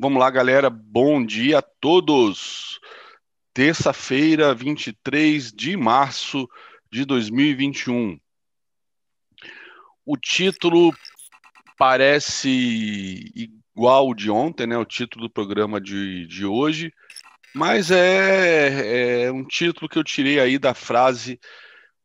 Vamos lá, galera. Bom dia a todos. Terça-feira, 23 de março de 2021. O título parece igual de ontem, né? O título do programa de, de hoje, mas é, é um título que eu tirei aí da frase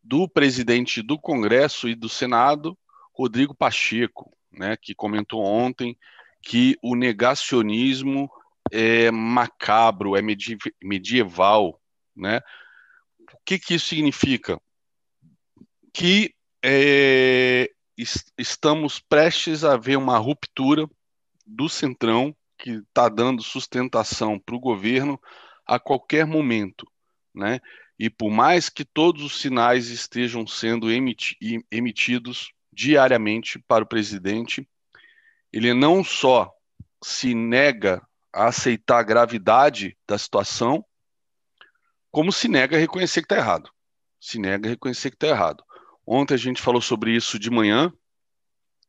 do presidente do Congresso e do Senado, Rodrigo Pacheco, né? Que comentou ontem que o negacionismo é macabro, é medieval, né? O que, que isso significa? Que é, estamos prestes a ver uma ruptura do centrão que está dando sustentação para o governo a qualquer momento, né? E por mais que todos os sinais estejam sendo emiti emitidos diariamente para o presidente, ele não só se nega a aceitar a gravidade da situação, como se nega a reconhecer que está errado. Se nega a reconhecer que está errado. Ontem a gente falou sobre isso de manhã,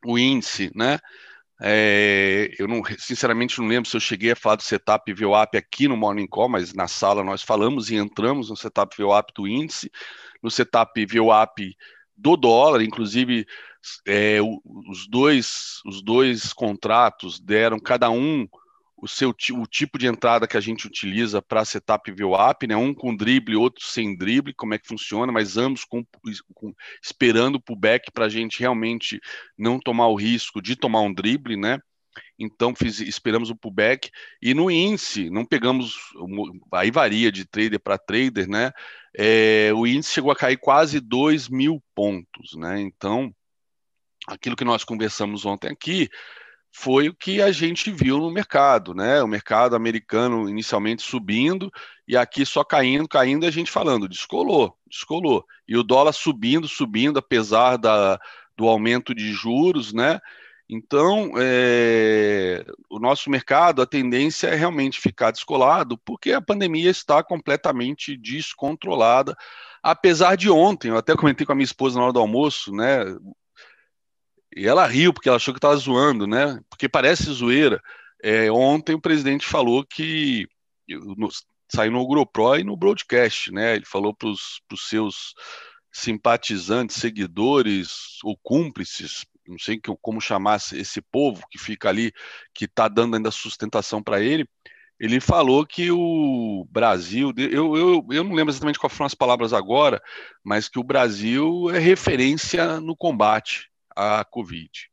o índice, né? É, eu não, sinceramente não lembro se eu cheguei a falar do setup VWAP aqui no Morning Call, mas na sala nós falamos e entramos no setup VWAP do índice, no setup VWAP do dólar, inclusive é, os, dois, os dois contratos deram cada um o seu o tipo de entrada que a gente utiliza para setup VWAP, né? Um com drible, outro sem drible, como é que funciona, mas ambos com, com esperando o pullback para a gente realmente não tomar o risco de tomar um drible, né? Então fiz, esperamos o pullback e no índice não pegamos, aí varia de trader para trader, né? É, o índice chegou a cair quase 2 mil pontos, né? Então aquilo que nós conversamos ontem aqui foi o que a gente viu no mercado, né? O mercado americano inicialmente subindo e aqui só caindo, caindo, a gente falando, descolou, descolou. E o dólar subindo, subindo, apesar da, do aumento de juros, né? Então, é, o nosso mercado, a tendência é realmente ficar descolado, porque a pandemia está completamente descontrolada. Apesar de ontem, eu até comentei com a minha esposa na hora do almoço, né? E ela riu porque ela achou que estava zoando, né? Porque parece zoeira. É, ontem o presidente falou que no, saiu no GoPro e no broadcast, né? Ele falou para os seus simpatizantes, seguidores ou cúmplices, não sei como chamar esse povo que fica ali, que está dando ainda sustentação para ele. Ele falou que o Brasil, eu, eu, eu não lembro exatamente quais foram as palavras agora, mas que o Brasil é referência no combate a Covid.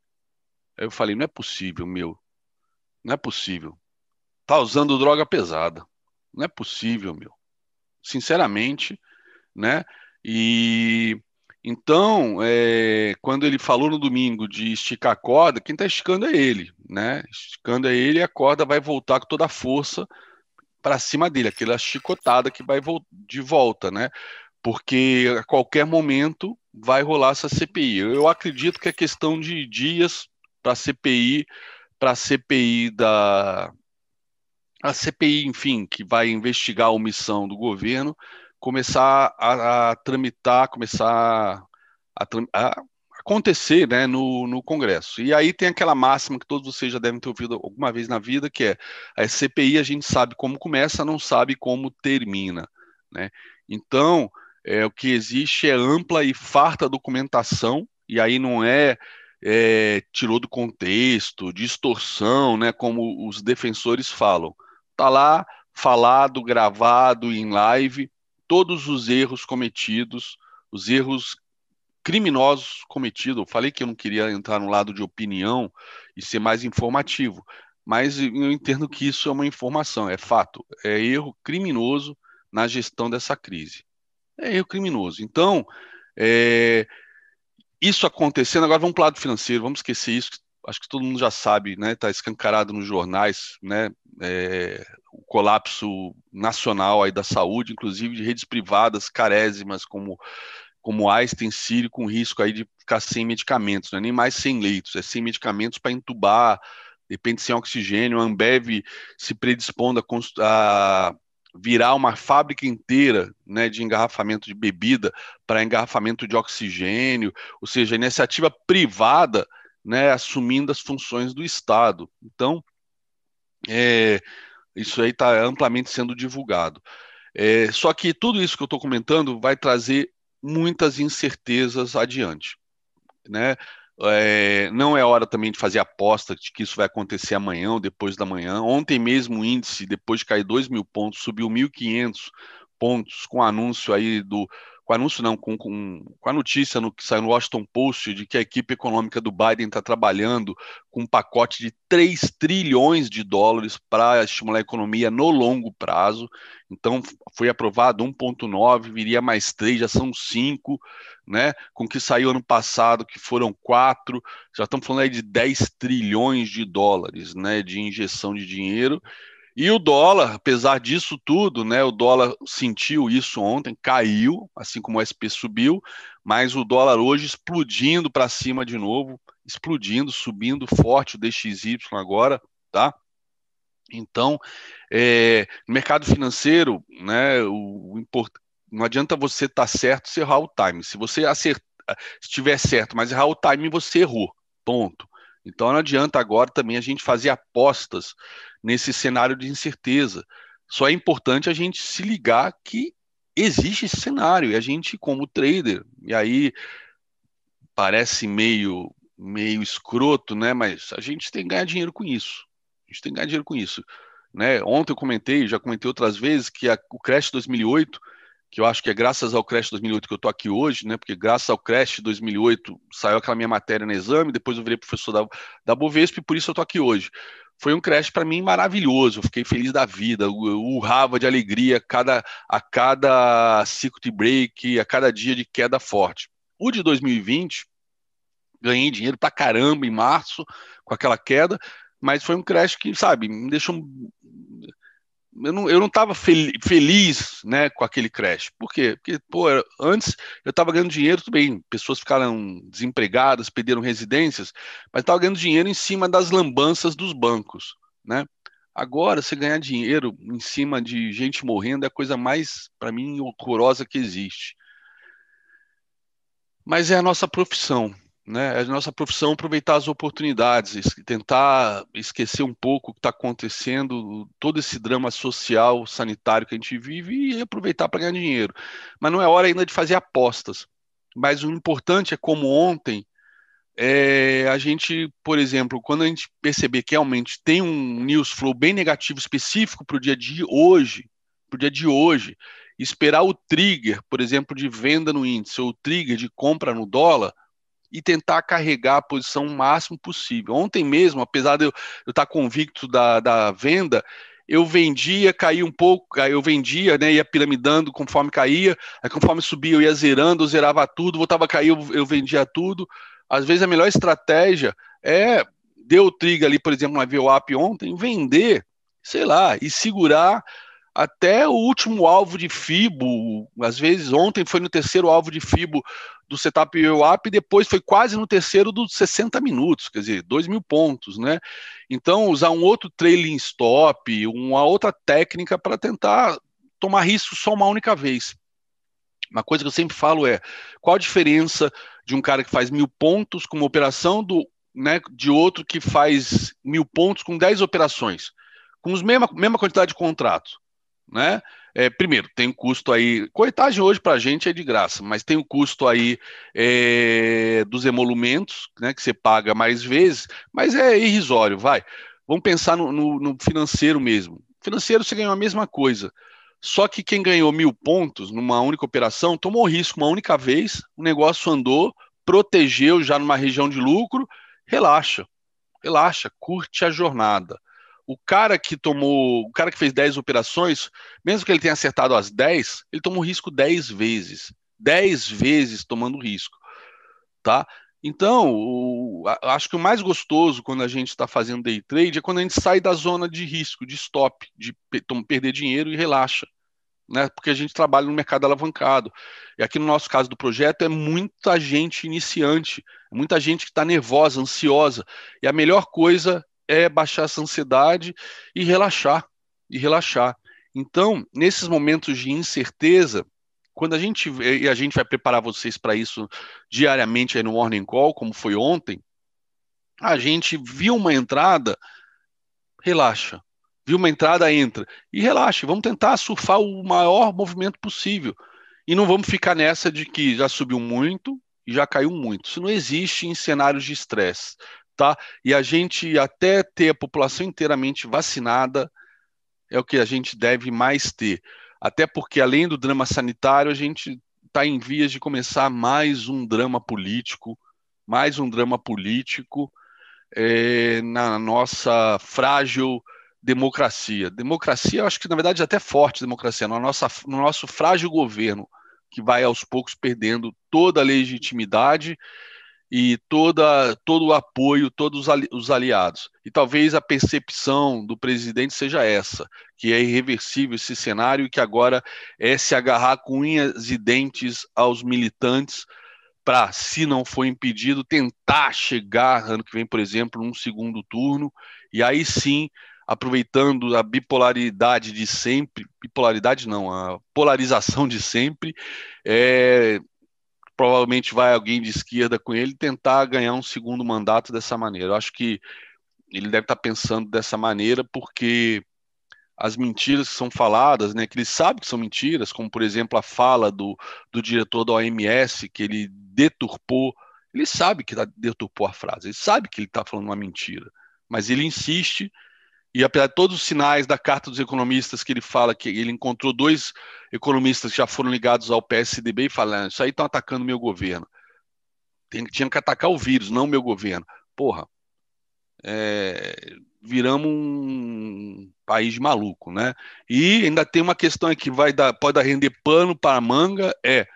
Aí eu falei, não é possível, meu. Não é possível. Tá usando droga pesada. Não é possível, meu. Sinceramente, né? E então, é, quando ele falou no domingo de esticar a corda, quem está esticando é ele, né? Esticando é ele a corda vai voltar com toda a força para cima dele, aquela chicotada que vai de volta, né? Porque a qualquer momento vai rolar essa CPI. Eu acredito que é questão de dias para a CPI, para a CPI da a CPI, enfim, que vai investigar a omissão do governo, começar a, a tramitar, começar a, a, acontecer né, no, no Congresso. E aí tem aquela máxima que todos vocês já devem ter ouvido alguma vez na vida, que é a CPI a gente sabe como começa, não sabe como termina. Né? Então, é, o que existe é ampla e farta documentação, e aí não é, é tirou do contexto, distorção, né, como os defensores falam. Está lá falado, gravado em live, todos os erros cometidos, os erros criminosos cometidos. Eu falei que eu não queria entrar no lado de opinião e ser mais informativo, mas eu entendo que isso é uma informação, é fato, é erro criminoso na gestão dessa crise é erro criminoso. Então, é, isso acontecendo, agora vamos para o lado financeiro, vamos esquecer isso, acho que todo mundo já sabe, né? Está escancarado nos jornais, né? É, o colapso nacional aí da saúde, inclusive de redes privadas carésimas como como Einstein Sírio, com risco aí de ficar sem medicamentos, não é nem mais sem leitos, é sem medicamentos para entubar, de repente sem oxigênio, a Ambev se predispondo a, a virar uma fábrica inteira né, de engarrafamento de bebida para engarrafamento de oxigênio, ou seja, iniciativa privada né, assumindo as funções do Estado. Então, É, isso aí está amplamente sendo divulgado. É, só que tudo isso que eu estou comentando vai trazer muitas incertezas adiante. Né? É, não é hora também de fazer aposta de que isso vai acontecer amanhã ou depois da manhã. Ontem mesmo o índice, depois de cair 2 mil pontos, subiu 1.500 pontos com anúncio aí do com anúncio não, com, com, com, a notícia no que saiu no Washington Post de que a equipe econômica do Biden está trabalhando com um pacote de 3 trilhões de dólares para estimular a economia no longo prazo. Então, foi aprovado 1,9, viria mais 3, já são 5, né? Com o que saiu ano passado, que foram 4, já estamos falando aí de 10 trilhões de dólares, né? De injeção de dinheiro. E o dólar, apesar disso tudo, né, o dólar sentiu isso ontem, caiu, assim como o SP subiu, mas o dólar hoje explodindo para cima de novo, explodindo, subindo forte o DXY agora, tá? Então, é, mercado financeiro, né, o, o import... não adianta você estar tá certo se errar o time. Se você estiver certo, mas errar o time, você errou. Ponto. Então não adianta agora também a gente fazer apostas nesse cenário de incerteza. Só é importante a gente se ligar que existe esse cenário e a gente, como trader, e aí parece meio meio escroto, né? Mas a gente tem que ganhar dinheiro com isso. A gente tem que ganhar dinheiro com isso. Né? Ontem eu comentei, já comentei outras vezes, que a, o Crash 2008 que eu acho que é graças ao Crash 2008 que eu estou aqui hoje, né? Porque graças ao Crash 2008 saiu aquela minha matéria no exame, depois eu virei professor da, da Bovespa e por isso eu estou aqui hoje. Foi um Crash para mim maravilhoso, eu fiquei feliz da vida, eu urrava de alegria a cada, a cada circuit break, a cada dia de queda forte. O de 2020, ganhei dinheiro pra caramba em março com aquela queda, mas foi um crash que, sabe, me deixou eu não, eu não tava fel feliz né, com aquele crash. Por quê? Porque, pô, antes eu estava ganhando dinheiro, tudo bem, pessoas ficaram desempregadas, perderam residências, mas estava ganhando dinheiro em cima das lambanças dos bancos, né? Agora, você ganhar dinheiro em cima de gente morrendo é a coisa mais, para mim, horrorosa que existe. Mas é a nossa profissão, né? É a nossa profissão aproveitar as oportunidades, tentar esquecer um pouco o que está acontecendo, todo esse drama social, sanitário que a gente vive e aproveitar para ganhar dinheiro. Mas não é hora ainda de fazer apostas. Mas o importante é como ontem é, a gente, por exemplo, quando a gente perceber que realmente tem um news flow bem negativo específico para o dia de hoje, para o dia de hoje, esperar o trigger, por exemplo, de venda no índice ou o trigger de compra no dólar, e tentar carregar a posição o máximo possível. Ontem mesmo, apesar de eu, estar convicto da, da venda, eu vendia, caía um pouco, eu vendia, né, ia piramidando conforme caía, aí conforme subia eu ia zerando, eu zerava tudo, voltava a cair, eu, eu vendia tudo. Às vezes a melhor estratégia é, deu o trigger ali, por exemplo, na VWAP ontem, vender, sei lá, e segurar até o último alvo de FIBO, às vezes ontem foi no terceiro alvo de FIBO do setup UAP e depois foi quase no terceiro dos 60 minutos, quer dizer, 2 mil pontos, né? Então, usar um outro trailing stop, uma outra técnica para tentar tomar risco só uma única vez. Uma coisa que eu sempre falo é qual a diferença de um cara que faz mil pontos com uma operação do, né, de outro que faz mil pontos com 10 operações, com a mesma, mesma quantidade de contratos né? É, primeiro, tem um custo aí. Coitagem hoje para a gente é de graça, mas tem o custo aí é, dos emolumentos, né? Que você paga mais vezes, mas é irrisório, vai. Vamos pensar no, no, no financeiro mesmo. Financeiro você ganhou a mesma coisa. Só que quem ganhou mil pontos numa única operação tomou risco uma única vez, o negócio andou, protegeu já numa região de lucro, relaxa, relaxa, curte a jornada o cara que tomou, o cara que fez 10 operações, mesmo que ele tenha acertado as 10, ele tomou risco 10 vezes. 10 vezes tomando risco, tá? Então, o, acho que o mais gostoso quando a gente está fazendo day trade é quando a gente sai da zona de risco, de stop, de perder dinheiro e relaxa. Né, porque a gente trabalha no mercado alavancado. E aqui no nosso caso do projeto é muita gente iniciante, muita gente que está nervosa, ansiosa. E a melhor coisa é baixar essa ansiedade e relaxar, e relaxar. Então, nesses momentos de incerteza, quando a gente e a gente vai preparar vocês para isso diariamente aí no Morning Call, como foi ontem, a gente viu uma entrada, relaxa, viu uma entrada, entra. E relaxe, vamos tentar surfar o maior movimento possível. E não vamos ficar nessa de que já subiu muito e já caiu muito. Isso não existe em cenários de estresse, tá? E a gente até ter a população inteiramente vacinada é o que a gente deve mais ter. Até porque além do drama sanitário, a gente está em vias de começar mais um drama político, mais um drama político é, na nossa frágil democracia. Democracia, eu acho que na verdade é até forte democracia, no, nosso frágil governo, que vai aos poucos perdendo toda a legitimidade e toda, todo o apoio, todos os aliados. E talvez a percepção do presidente seja essa, que é irreversível esse cenário e que agora é se agarrar com unhas e dentes aos militantes para, se não for impedido, tentar chegar ano que vem, por exemplo, num segundo turno, e aí sim aproveitando a bipolaridade de sempre, bipolaridade não, a polarização de sempre, é, provavelmente vai alguém de esquerda com ele tentar ganhar um segundo mandato dessa maneira. Eu acho que ele deve estar pensando dessa maneira porque as mentiras que são faladas, né, que ele sabe que são mentiras, como por exemplo a fala do, do diretor da OMS, que ele deturpou, ele sabe que deturpou a frase, ele sabe que ele está falando uma mentira, mas ele insiste e apesar de todos os sinais da carta dos economistas que ele fala que ele encontrou dois economistas que já foram ligados ao PSDB e falando, isso aí estão atacando meu governo. Tem, tinha que atacar o vírus, não meu governo. Porra, é, viramos um país maluco, né? E ainda tem uma questão aqui que vai dar, pode dar render pano para a manga, é,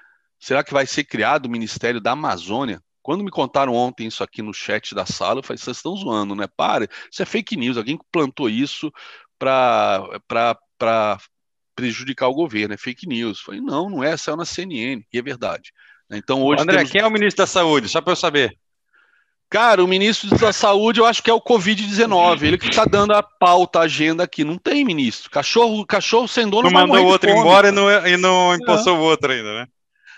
será que vai ser criado o Ministério da Amazônia? Quando me contaram ontem isso aqui no chat da sala, eu falei, vocês estão zoando, né? Pare, isso é fake news, alguém plantou isso para prejudicar o governo, é fake news. Eu falei, não, não é, saiu na CNN, e é verdade. Então hoje. André, temos... quem é o ministro da Saúde? Só para eu saber. Cara, o ministro da Saúde, eu acho que é o Covid-19. Ele que está dando a pauta, a agenda aqui. Não tem ministro. Cachorro, cachorro sem dono não mandou o outro embora e não, e não impulsou o outro ainda, né?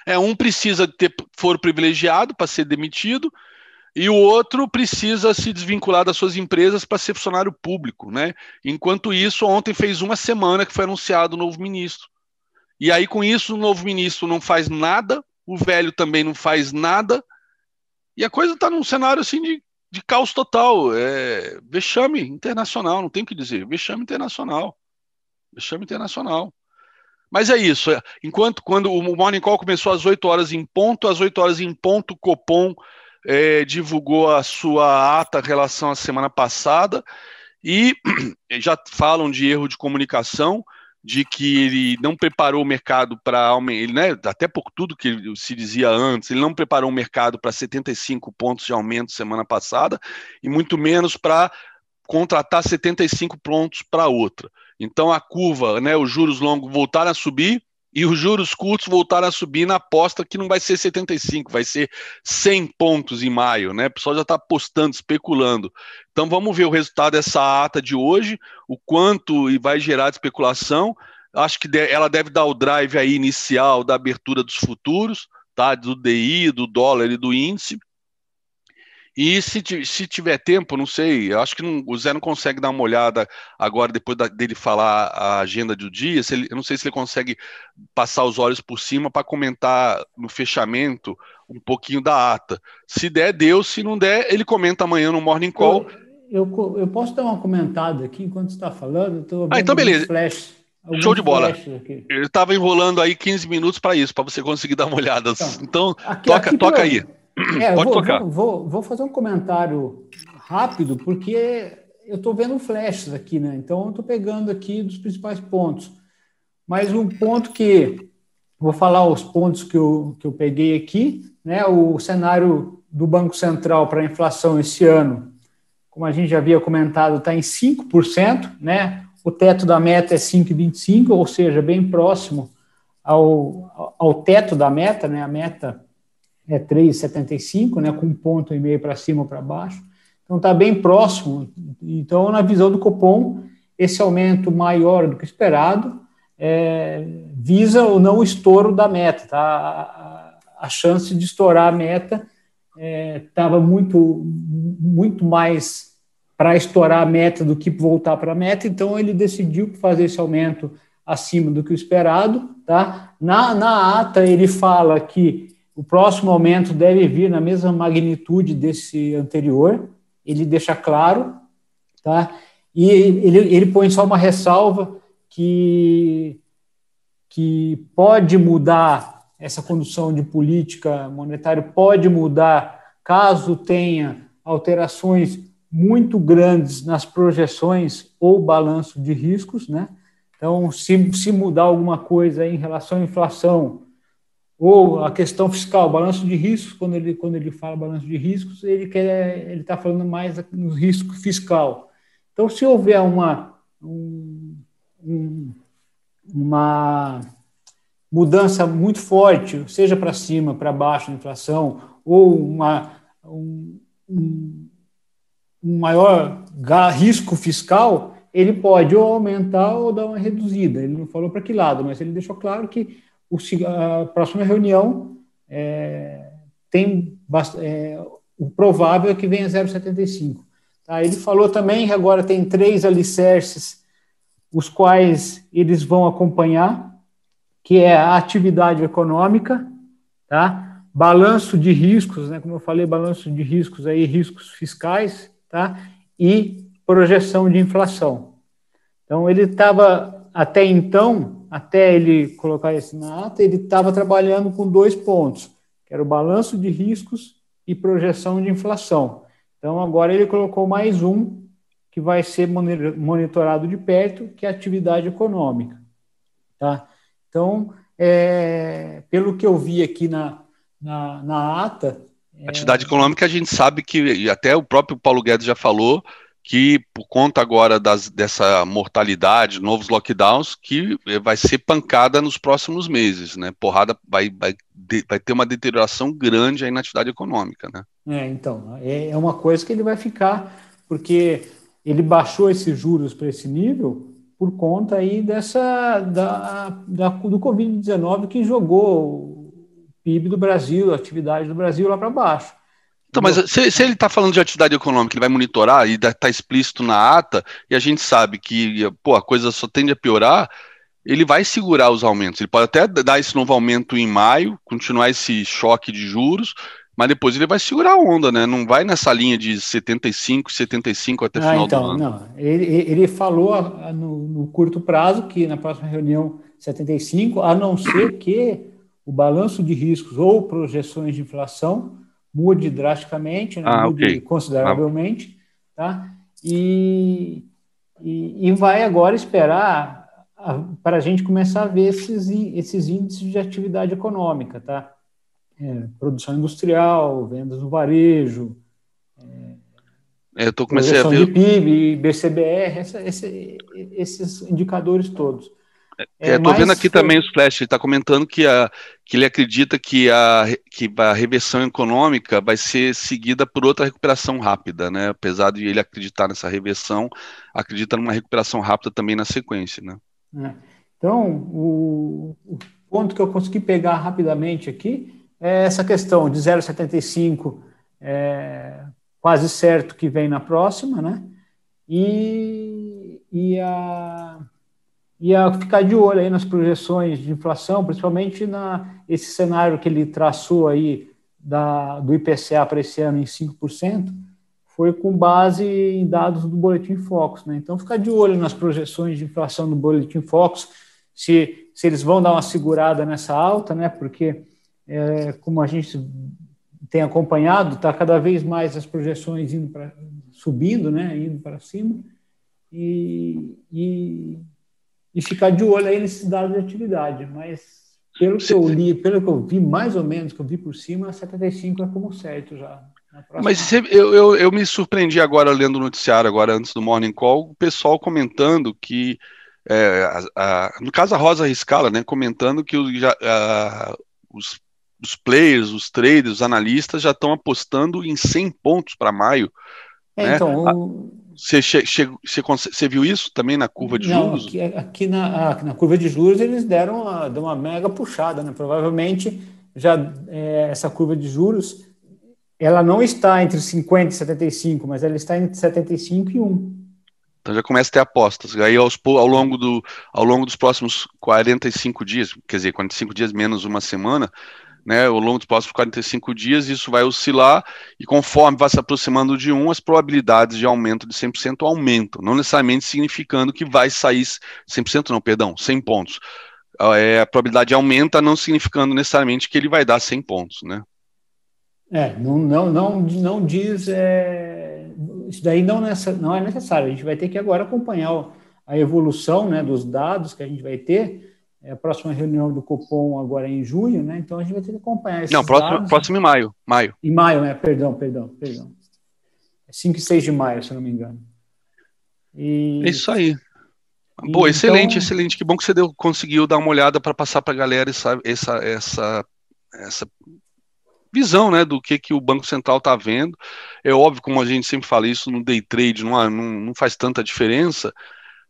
É, um precisa ter foro privilegiado para ser demitido e o outro precisa se desvincular das suas empresas para ser funcionário público, né? Enquanto isso, ontem fez uma semana que foi anunciado o novo ministro. E aí, com isso, o novo ministro não faz nada, o velho também não faz nada, e a coisa está num cenário assim de, de caos total. É, vexame internacional, não tem o que dizer. Vexame internacional. Vexame internacional. Mas é isso. É, enquanto quando o Morning Call começou às 8 horas em ponto, às 8 horas em ponto, Copom é, divulgou a sua ata em relação à semana passada e já falam de erro de comunicação, de que ele não preparou o mercado para aumentar, né, até por tudo que se dizia antes, ele não preparou o mercado para 75 pontos de aumento semana passada e muito menos para contratar 75 pontos para outra. Então a curva, né, os juros longos voltaram a subir e os juros curtos voltaram a subir na aposta que não vai ser 75, vai ser 100 pontos em maio, né? O pessoal já está apostando, especulando. Então vamos ver o resultado dessa ata de hoje, o quanto vai gerar de especulação. Acho que ela deve dar o drive aí inicial da abertura dos futuros, tá? Do DI, do dólar e do índice. E se, se tiver tempo, não sei, eu acho que não, o Zé não consegue dar uma olhada agora, depois da, dele falar a agenda do dia, se ele, eu não sei se ele consegue passar os olhos por cima para comentar no fechamento um pouquinho da ata. Se der, deu, se não der, ele comenta amanhã no Morning Call. Eu, eu, eu posso dar uma comentada aqui enquanto está falando? ah, então beleza. Flash, Show de bola. Eu estava enrolando aí 15 minutos para isso, para você conseguir dar uma olhada. Então, então aqui, toca, aqui toca aí. É, Pode vou, tocar. Vou, vou, fazer um comentário rápido, porque eu estou vendo flashes aqui, né? Então, eu estou pegando aqui dos principais pontos. Mas um ponto que vou falar os pontos que eu, que eu peguei aqui, né? O cenário do Banco Central para a inflação esse ano, como a gente já havia comentado, está em 5%, né? O teto da meta é 5,25, ou seja, bem próximo ao, ao teto da meta, né? A meta é 3,75, né, com um ponto e meio para cima ou para baixo. Então está bem próximo. Então, na visão do Copom, esse aumento maior do que esperado é, visa ou não o estouro da meta. Tá? A, a chance de estourar a meta estava é, muito, muito mais para estourar a meta do que voltar para a meta, então ele decidiu fazer esse aumento acima do que o esperado. Tá? Na, na ata, ele fala que o próximo aumento deve vir na mesma magnitude desse anterior, ele deixa claro, tá? e ele, ele põe só uma ressalva que, que pode mudar essa condução de política monetária, pode mudar caso tenha alterações muito grandes nas projeções ou balanço de riscos, né? Então, se, se mudar alguma coisa em relação à inflação ou a questão fiscal, balanço de riscos, quando ele, quando ele fala balanço de riscos, ele quer ele está falando mais no risco fiscal. Então, se houver uma, um, um, uma mudança muito forte, seja para cima, para baixo, na inflação, ou uma, um, um, um maior risco fiscal, ele pode ou aumentar ou dar uma reduzida. Ele não falou para que lado, mas ele deixou claro que o, a próxima reunião é, tem é, o provável é que venha 0,75. Tá? Ele falou também que agora tem três alicerces, os quais eles vão acompanhar, que é a atividade econômica, tá? balanço de riscos, né? como eu falei, balanço de riscos aí, riscos fiscais, tá? e projeção de inflação. Então, ele estava, até então, até ele colocar isso na ata, ele estava trabalhando com dois pontos, que era o balanço de riscos e projeção de inflação. Então, agora ele colocou mais um, que vai ser monitorado de perto, que é a atividade econômica. Tá? Então, é, pelo que eu vi aqui na, na, na ata... Atividade é... econômica, a gente sabe que, até o próprio Paulo Guedes já falou, que por conta agora das, dessa mortalidade, novos lockdowns, que vai ser pancada nos próximos meses, né? Porrada vai, vai, vai ter uma deterioração grande aí na atividade econômica, né? É, então, é, é uma coisa que ele vai ficar, porque ele baixou esses juros para esse nível por conta aí dessa da, da do Covid-19 que jogou o PIB do Brasil, a atividade do Brasil lá para baixo. Então, mas se, se ele está falando de atividade econômica, ele vai monitorar e está explícito na ata, e a gente sabe que pô, a coisa só tende a piorar, ele vai segurar os aumentos. Ele pode até dar esse novo aumento em maio, continuar esse choque de juros, mas depois ele vai segurar a onda, né? Não vai nessa linha de 75, 75 até ah, final então, do ano. Não. Ele, ele falou no, no curto prazo que na próxima reunião 75, a não ser que o balanço de riscos ou projeções de inflação mude drasticamente, né? ah, mude okay. consideravelmente, tá? E, e, e, vai agora esperar para a gente começar a ver esses, esses índices de atividade econômica, tá? É, produção industrial, vendas no varejo, é, eu a ver... de PIB, BCBR, essa, esse, esses indicadores todos. É, Estou vendo aqui foi... também os flash, ele está comentando que, a, que ele acredita que a, que a reversão econômica vai ser seguida por outra recuperação rápida, né? Apesar de ele acreditar nessa reversão, acredita numa recuperação rápida também na sequência, né? É. Então, o, o, ponto que eu consegui pegar rapidamente aqui é essa questão de 0,75 é, quase certo que vem na próxima, né? E, e a e a ficar de olho aí nas projeções de inflação, principalmente na esse cenário que ele traçou aí da, do IPCA para esse ano em 5%, foi com base em dados do Boletim Focus. Né? Então, ficar de olho nas projeções de inflação do Boletim Focus, se, se eles vão dar uma segurada nessa alta, né? porque, é, como a gente tem acompanhado, está cada vez mais as projeções indo para subindo, né? indo para cima, e, e e ficar de olho aí nesses dados de atividade. Mas pelo que eu li, pelo que eu vi, mais ou menos, que eu vi por cima, 75 é como certo já. Mas eu, eu, eu, me surpreendi agora lendo o noticiário, agora antes do Morning Call, o pessoal comentando que, é, a, a, no caso a Rosa Riscala, né, comentando que o, já, a, os, os players, os traders, os analistas já estão apostando em 100 pontos para maio. É, né? Então, o, você, che, che, você, você, viu isso também na curva de Não, juros? Aqui, aqui na, na curva de juros eles deram uma, deram uma mega puxada, né? Provavelmente já é, essa curva de juros Ela não está entre 50 e 75, mas ela está entre 75 e 1. Então já começa a ter apostas. Aí aos, ao, longo do, ao longo dos próximos 45 dias, quer dizer, 45 dias menos uma semana, né, ao longo dos próximos 45 dias, isso vai oscilar e conforme vai se aproximando de 1, as probabilidades de aumento de 100% aumentam, não necessariamente significando que vai sair 100% não, perdão, 100 pontos. É, a probabilidade aumenta, não significando necessariamente que ele vai dar 100 pontos, né? É, não, não, não, não diz, é, isso daí não, nessa, não é necessário, a gente vai ter que agora acompanhar a evolução né, dos dados que a gente vai ter, é a próxima reunião do Copom agora é em junho, né? Então a gente vai ter que acompanhar esses Não, próximo, dados. próximo em maio. Maio. Em maio, né? Perdão, perdão, perdão. É 5 e 6 de maio, se não me engano. E... É isso aí. Pô, então... excelente, excelente. Que bom que você deu, conseguiu dar uma olhada para passar para a galera essa, essa, essa, essa visão né, do que, que o Banco Central está vendo. É óbvio, como a gente sempre fala, isso no day trade não, não, não faz tanta diferença,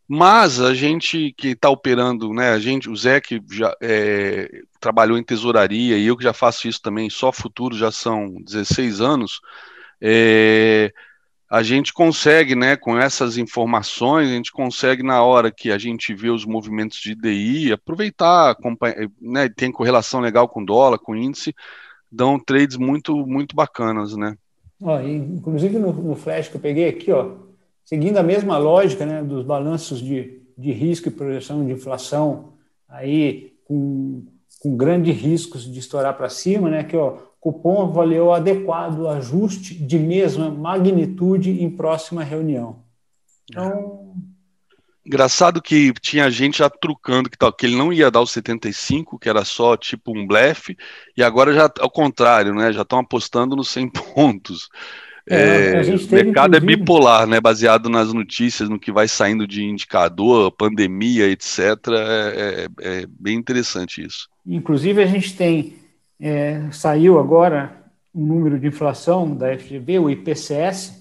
mas a gente que está operando, né, a gente, o Zé que já é, trabalhou em tesouraria e eu que já faço isso também, só futuro já são 16 anos, é, a gente consegue, né, com essas informações, a gente consegue na hora que a gente vê os movimentos de DI, aproveitar, né, tem correlação legal com dólar, com índice, dão trades muito muito bacanas, né? Ó, inclusive no, no flash que eu peguei aqui, ó, seguindo a mesma lógica né, dos balanços de, de risco e projeção de inflação, aí com, com grandes riscos de estourar para cima, né, que o cupom avaliou adequado ajuste de mesma magnitude em próxima reunião. Então. Engraçado que tinha gente já trucando que, tal, que ele não ia dar os 75, que era só tipo um blefe, e agora já ao contrário, né? Já estão apostando nos 100 pontos. É, é, o mercado é bipolar, né? Baseado nas notícias, no que vai saindo de indicador, pandemia, etc. É, é, é bem interessante isso. Inclusive, a gente tem. É, saiu agora um número de inflação da FGV, o IPCS.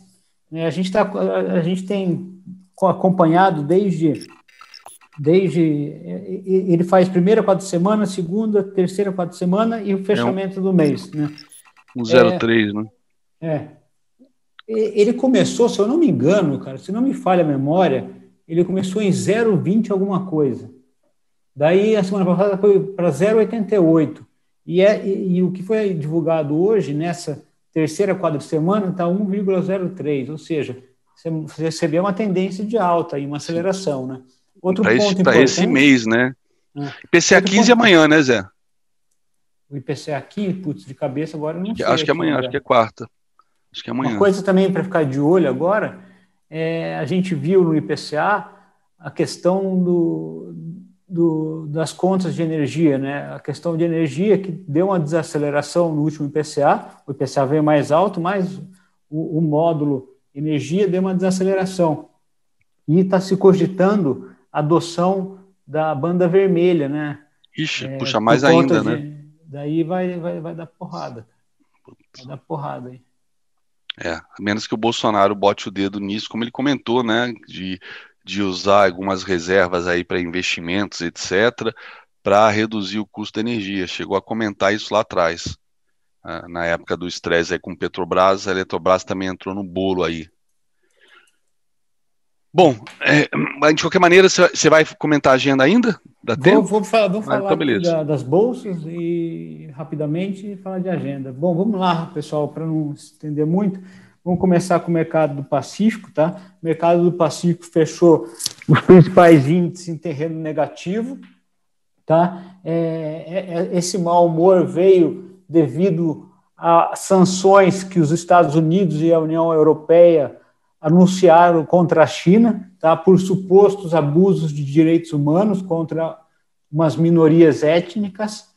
Né, a, gente tá, a gente tem acompanhado desde. Desde ele faz primeira quatro semana, segunda, terceira quatro semana e o fechamento do mês, né? Um 0,3, né? É, ele começou, se eu não me engano, cara, se não me falha a memória, ele começou em 0,20 alguma coisa. Daí, a semana passada, foi para 0,88. E, é, e, e, o que foi divulgado hoje, nessa terceira quadra de semana, está 1,03. Ou seja, você recebeu uma tendência de alta e uma aceleração, né? Outro pra ponto esse, Para esse mês, né? É. IPCA 15 ponto... amanhã, né, Zé? O IPCA 15, putz, de cabeça agora não sei. Acho que é amanhã, acho que é quarta. Acho que é amanhã. Uma coisa também para ficar de olho agora, é, a gente viu no IPCA a questão do, do, das contas de energia, né? A questão de energia que deu uma desaceleração no último IPCA, o IPCA veio mais alto, mas o, o módulo energia deu uma desaceleração. E está se cogitando a adoção da banda vermelha, né? Ixi, é, puxa mais ainda, de, né? Daí vai, vai, vai dar porrada. Vai dar porrada aí. É, a menos que o Bolsonaro bote o dedo nisso, como ele comentou, né, de, de usar algumas reservas aí para investimentos, etc., para reduzir o custo da energia. Chegou a comentar isso lá atrás. Ah, na época do estresse aí com Petrobras, a Eletrobras também entrou no bolo aí. Bom, é, de qualquer maneira, você vai comentar a agenda ainda? Dá falar, vou falar ah, então da, das bolsas e rapidamente falar de agenda. Bom, vamos lá, pessoal, para não se estender muito. Vamos começar com o mercado do Pacífico, tá? O mercado do Pacífico fechou os principais índices em terreno negativo, tá? É, é, é esse mau humor veio devido a sanções que os Estados Unidos e a União Europeia anunciaram contra a China, tá, por supostos abusos de direitos humanos contra umas minorias étnicas.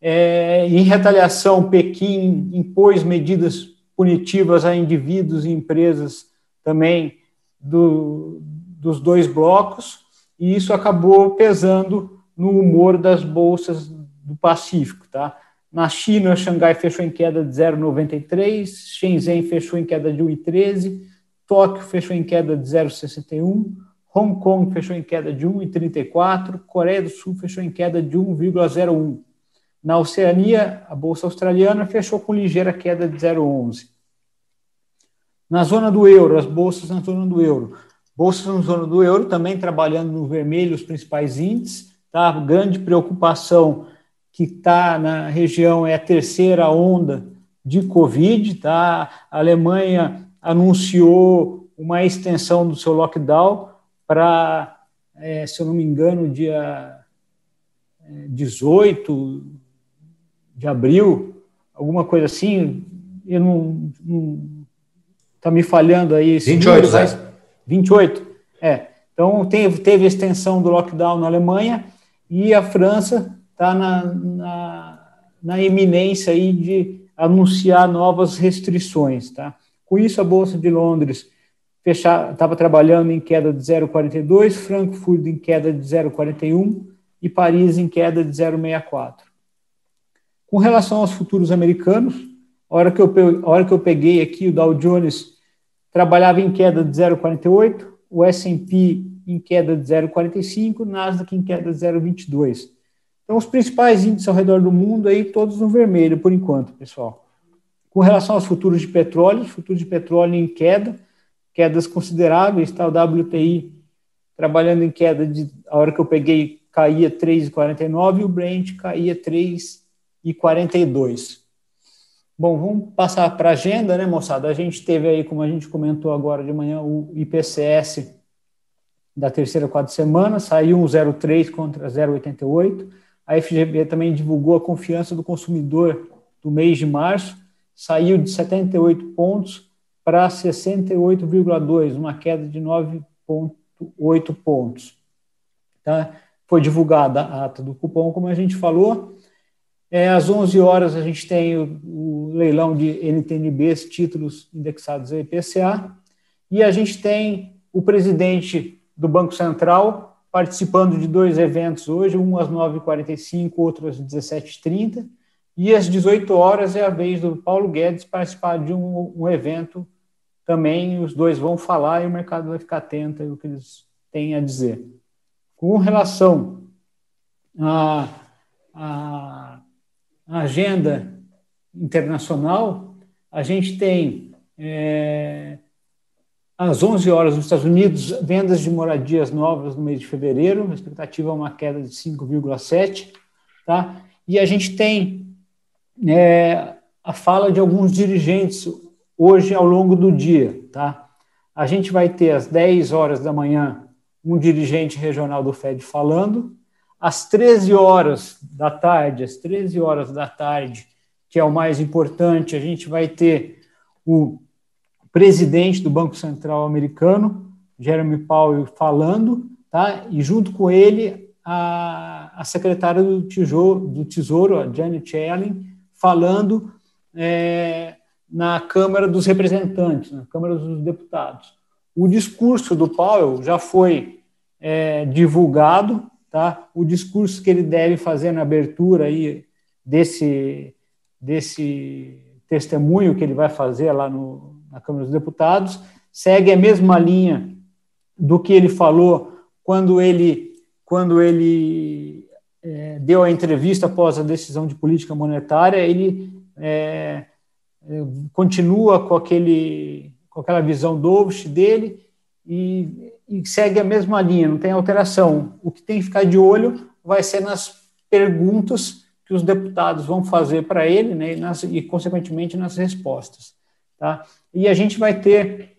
É, em retaliação, Pequim impôs medidas punitivas a indivíduos e empresas também do, dos dois blocos, e isso acabou pesando no humor das bolsas do Pacífico. Tá? Na China, Xangai fechou em queda de 0,93, Shenzhen fechou em queda de 1,13, Tóquio fechou em queda de 0,61, Hong Kong fechou em queda de 1,34, Coreia do Sul fechou em queda de 1,01. Na Oceania, a bolsa australiana fechou com ligeira queda de 0,11. Na zona do euro, as bolsas na zona do euro. Bolsas na zona do euro também trabalhando no vermelho os principais índices. Tá? Grande preocupação que está na região é a terceira onda de Covid. Tá? A Alemanha anunciou uma extensão do seu lockdown para, é, se eu não me engano, dia 18 é, de abril, alguma coisa assim. Eu não. Está me falhando aí. 28, número, mas, 28, é. Então, teve, teve extensão do lockdown na Alemanha e a França está na, na, na iminência aí de anunciar novas restrições, tá? Com isso, a Bolsa de Londres estava trabalhando em queda de 0,42, Frankfurt em queda de 0,41 e Paris em queda de 0,64. Com relação aos futuros americanos, a hora que eu, a hora que eu peguei aqui, o Dow Jones trabalhava em queda de 0,48, o S&P em queda de 0,45, Nasdaq em queda de 0,22. Então, os principais índices ao redor do mundo aí, todos no vermelho, por enquanto, pessoal. Com relação aos futuros de petróleo, futuros de petróleo em queda, quedas consideráveis, está o WTI trabalhando em queda de, a hora que eu peguei, caía 3,49 e o Brent caía 3,42. Bom, vamos passar para a agenda, né, moçada? A gente teve aí, como a gente comentou agora de manhã, o IPCS da terceira quadra semana, saiu um 0,3 contra 0,88. A FGV também divulgou a confiança do consumidor do mês de março, saiu de 78 pontos para 68,2, uma queda de 9,8 pontos. Tá? Foi divulgada a ata do cupom, como a gente falou, é, às 11 horas, a gente tem o, o leilão de NTNBs, títulos indexados a IPCA, e a gente tem o presidente do Banco Central participando de dois eventos hoje, um às 9h45, outro às 17h30, e às 18 horas é a vez do Paulo Guedes participar de um, um evento também, os dois vão falar e o mercado vai ficar atento ao que eles têm a dizer. Com relação a a agenda internacional, a gente tem é, às 11 horas nos Estados Unidos vendas de moradias novas no mês de fevereiro, a expectativa é uma queda de 5,7, tá? E a gente tem é, a fala de alguns dirigentes hoje ao longo do dia, tá? A gente vai ter às 10 horas da manhã um dirigente regional do Fed falando, às 13 horas da tarde, às 13 horas da tarde, que é o mais importante, a gente vai ter o presidente do Banco Central americano, Jeremy Powell, falando, tá? e junto com ele a, a secretária do Tesouro, do Tesouro, a Janet Yellen, falando é, na Câmara dos Representantes, na Câmara dos Deputados. O discurso do Powell já foi é, divulgado, tá? O discurso que ele deve fazer na abertura aí desse desse testemunho que ele vai fazer lá no, na Câmara dos Deputados segue a mesma linha do que ele falou quando ele quando ele é, deu a entrevista após a decisão de política monetária ele é, é continua com aquele com aquela visão dovish dele e e segue a mesma linha, não tem alteração. O que tem que ficar de olho vai ser nas perguntas que os deputados vão fazer para ele, né, e, nas, e, consequentemente, nas respostas. Tá? E a gente vai ter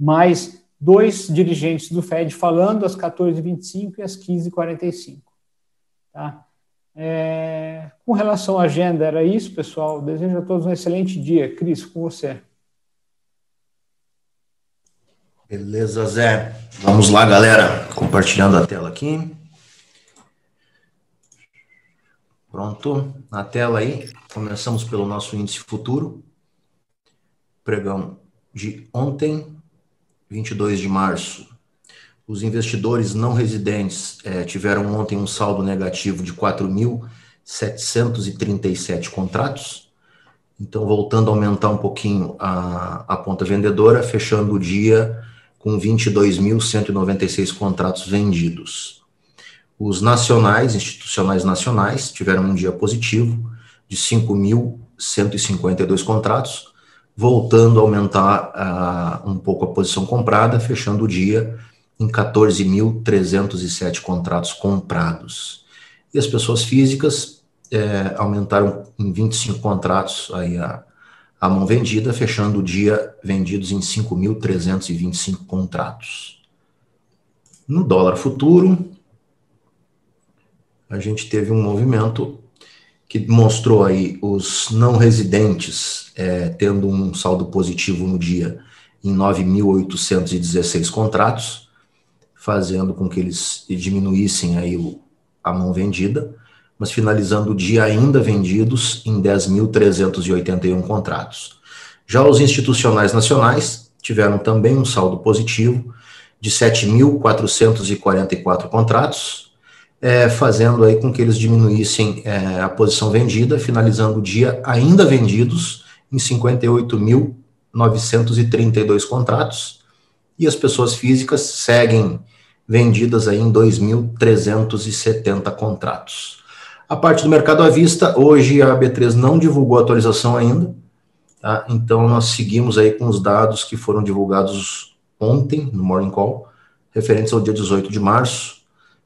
mais dois dirigentes do FED falando às 14h25 e às 15h45. Tá? É, com relação à agenda, era isso, pessoal. Desejo a todos um excelente dia. Cris, com você. Beleza, Zé. Vamos lá, galera. Compartilhando a tela aqui. Pronto. Na tela aí, começamos pelo nosso índice futuro. Pregão de ontem, 22 de março. Os investidores não residentes eh, tiveram ontem um saldo negativo de 4.737 contratos. Então, voltando a aumentar um pouquinho a, a ponta vendedora, fechando o dia com 22.196 contratos vendidos. Os nacionais, institucionais nacionais, tiveram um dia positivo de 5.152 contratos, voltando a aumentar uh, um pouco a posição comprada, fechando o dia em 14.307 contratos comprados. E as pessoas físicas é, aumentaram em 25 contratos aí a, a mão vendida, fechando o dia vendidos em 5.325 contratos. No dólar futuro, a gente teve um movimento que mostrou aí os não residentes é, tendo um saldo positivo no dia em 9.816 contratos, fazendo com que eles diminuíssem aí a mão vendida, mas finalizando o dia ainda vendidos em 10.381 contratos. Já os institucionais nacionais tiveram também um saldo positivo de 7.444 contratos, é, fazendo aí com que eles diminuíssem é, a posição vendida, finalizando o dia ainda vendidos em 58.932 contratos, e as pessoas físicas seguem vendidas aí em 2.370 contratos. A parte do mercado à vista, hoje a B3 não divulgou a atualização ainda, tá? então nós seguimos aí com os dados que foram divulgados ontem, no Morning Call, referentes ao dia 18 de março,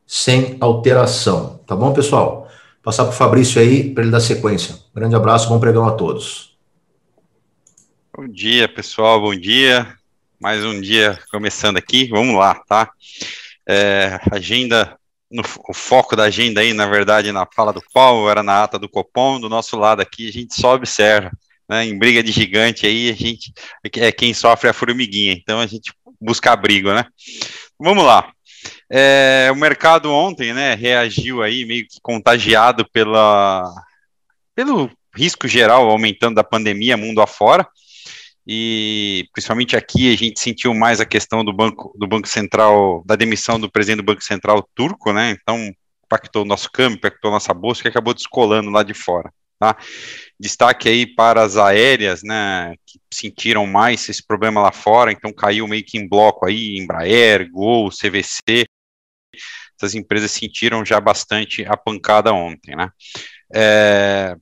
sem alteração. Tá bom, pessoal? Passar para o Fabrício aí para ele dar sequência. Grande abraço, bom pregão a todos. Bom dia, pessoal, bom dia. Mais um dia começando aqui, vamos lá, tá? É, agenda, no, o foco da agenda aí, na verdade, na fala do Paulo, era na ata do Copom, do nosso lado aqui, a gente só observa, né, em briga de gigante aí, a gente, é quem sofre a formiguinha, então a gente busca abrigo, né? Vamos lá. É, o mercado ontem, né, reagiu aí meio que contagiado pela, pelo risco geral aumentando da pandemia mundo afora, e principalmente aqui a gente sentiu mais a questão do banco do banco central da demissão do presidente do banco central turco, né? Então impactou o nosso câmbio, impactou nossa bolsa, que acabou descolando lá de fora. Tá? Destaque aí para as aéreas, né, que sentiram mais esse problema lá fora, então caiu meio que em bloco aí, Embraer, Gol, CVC, essas empresas sentiram já bastante a pancada ontem, né. É,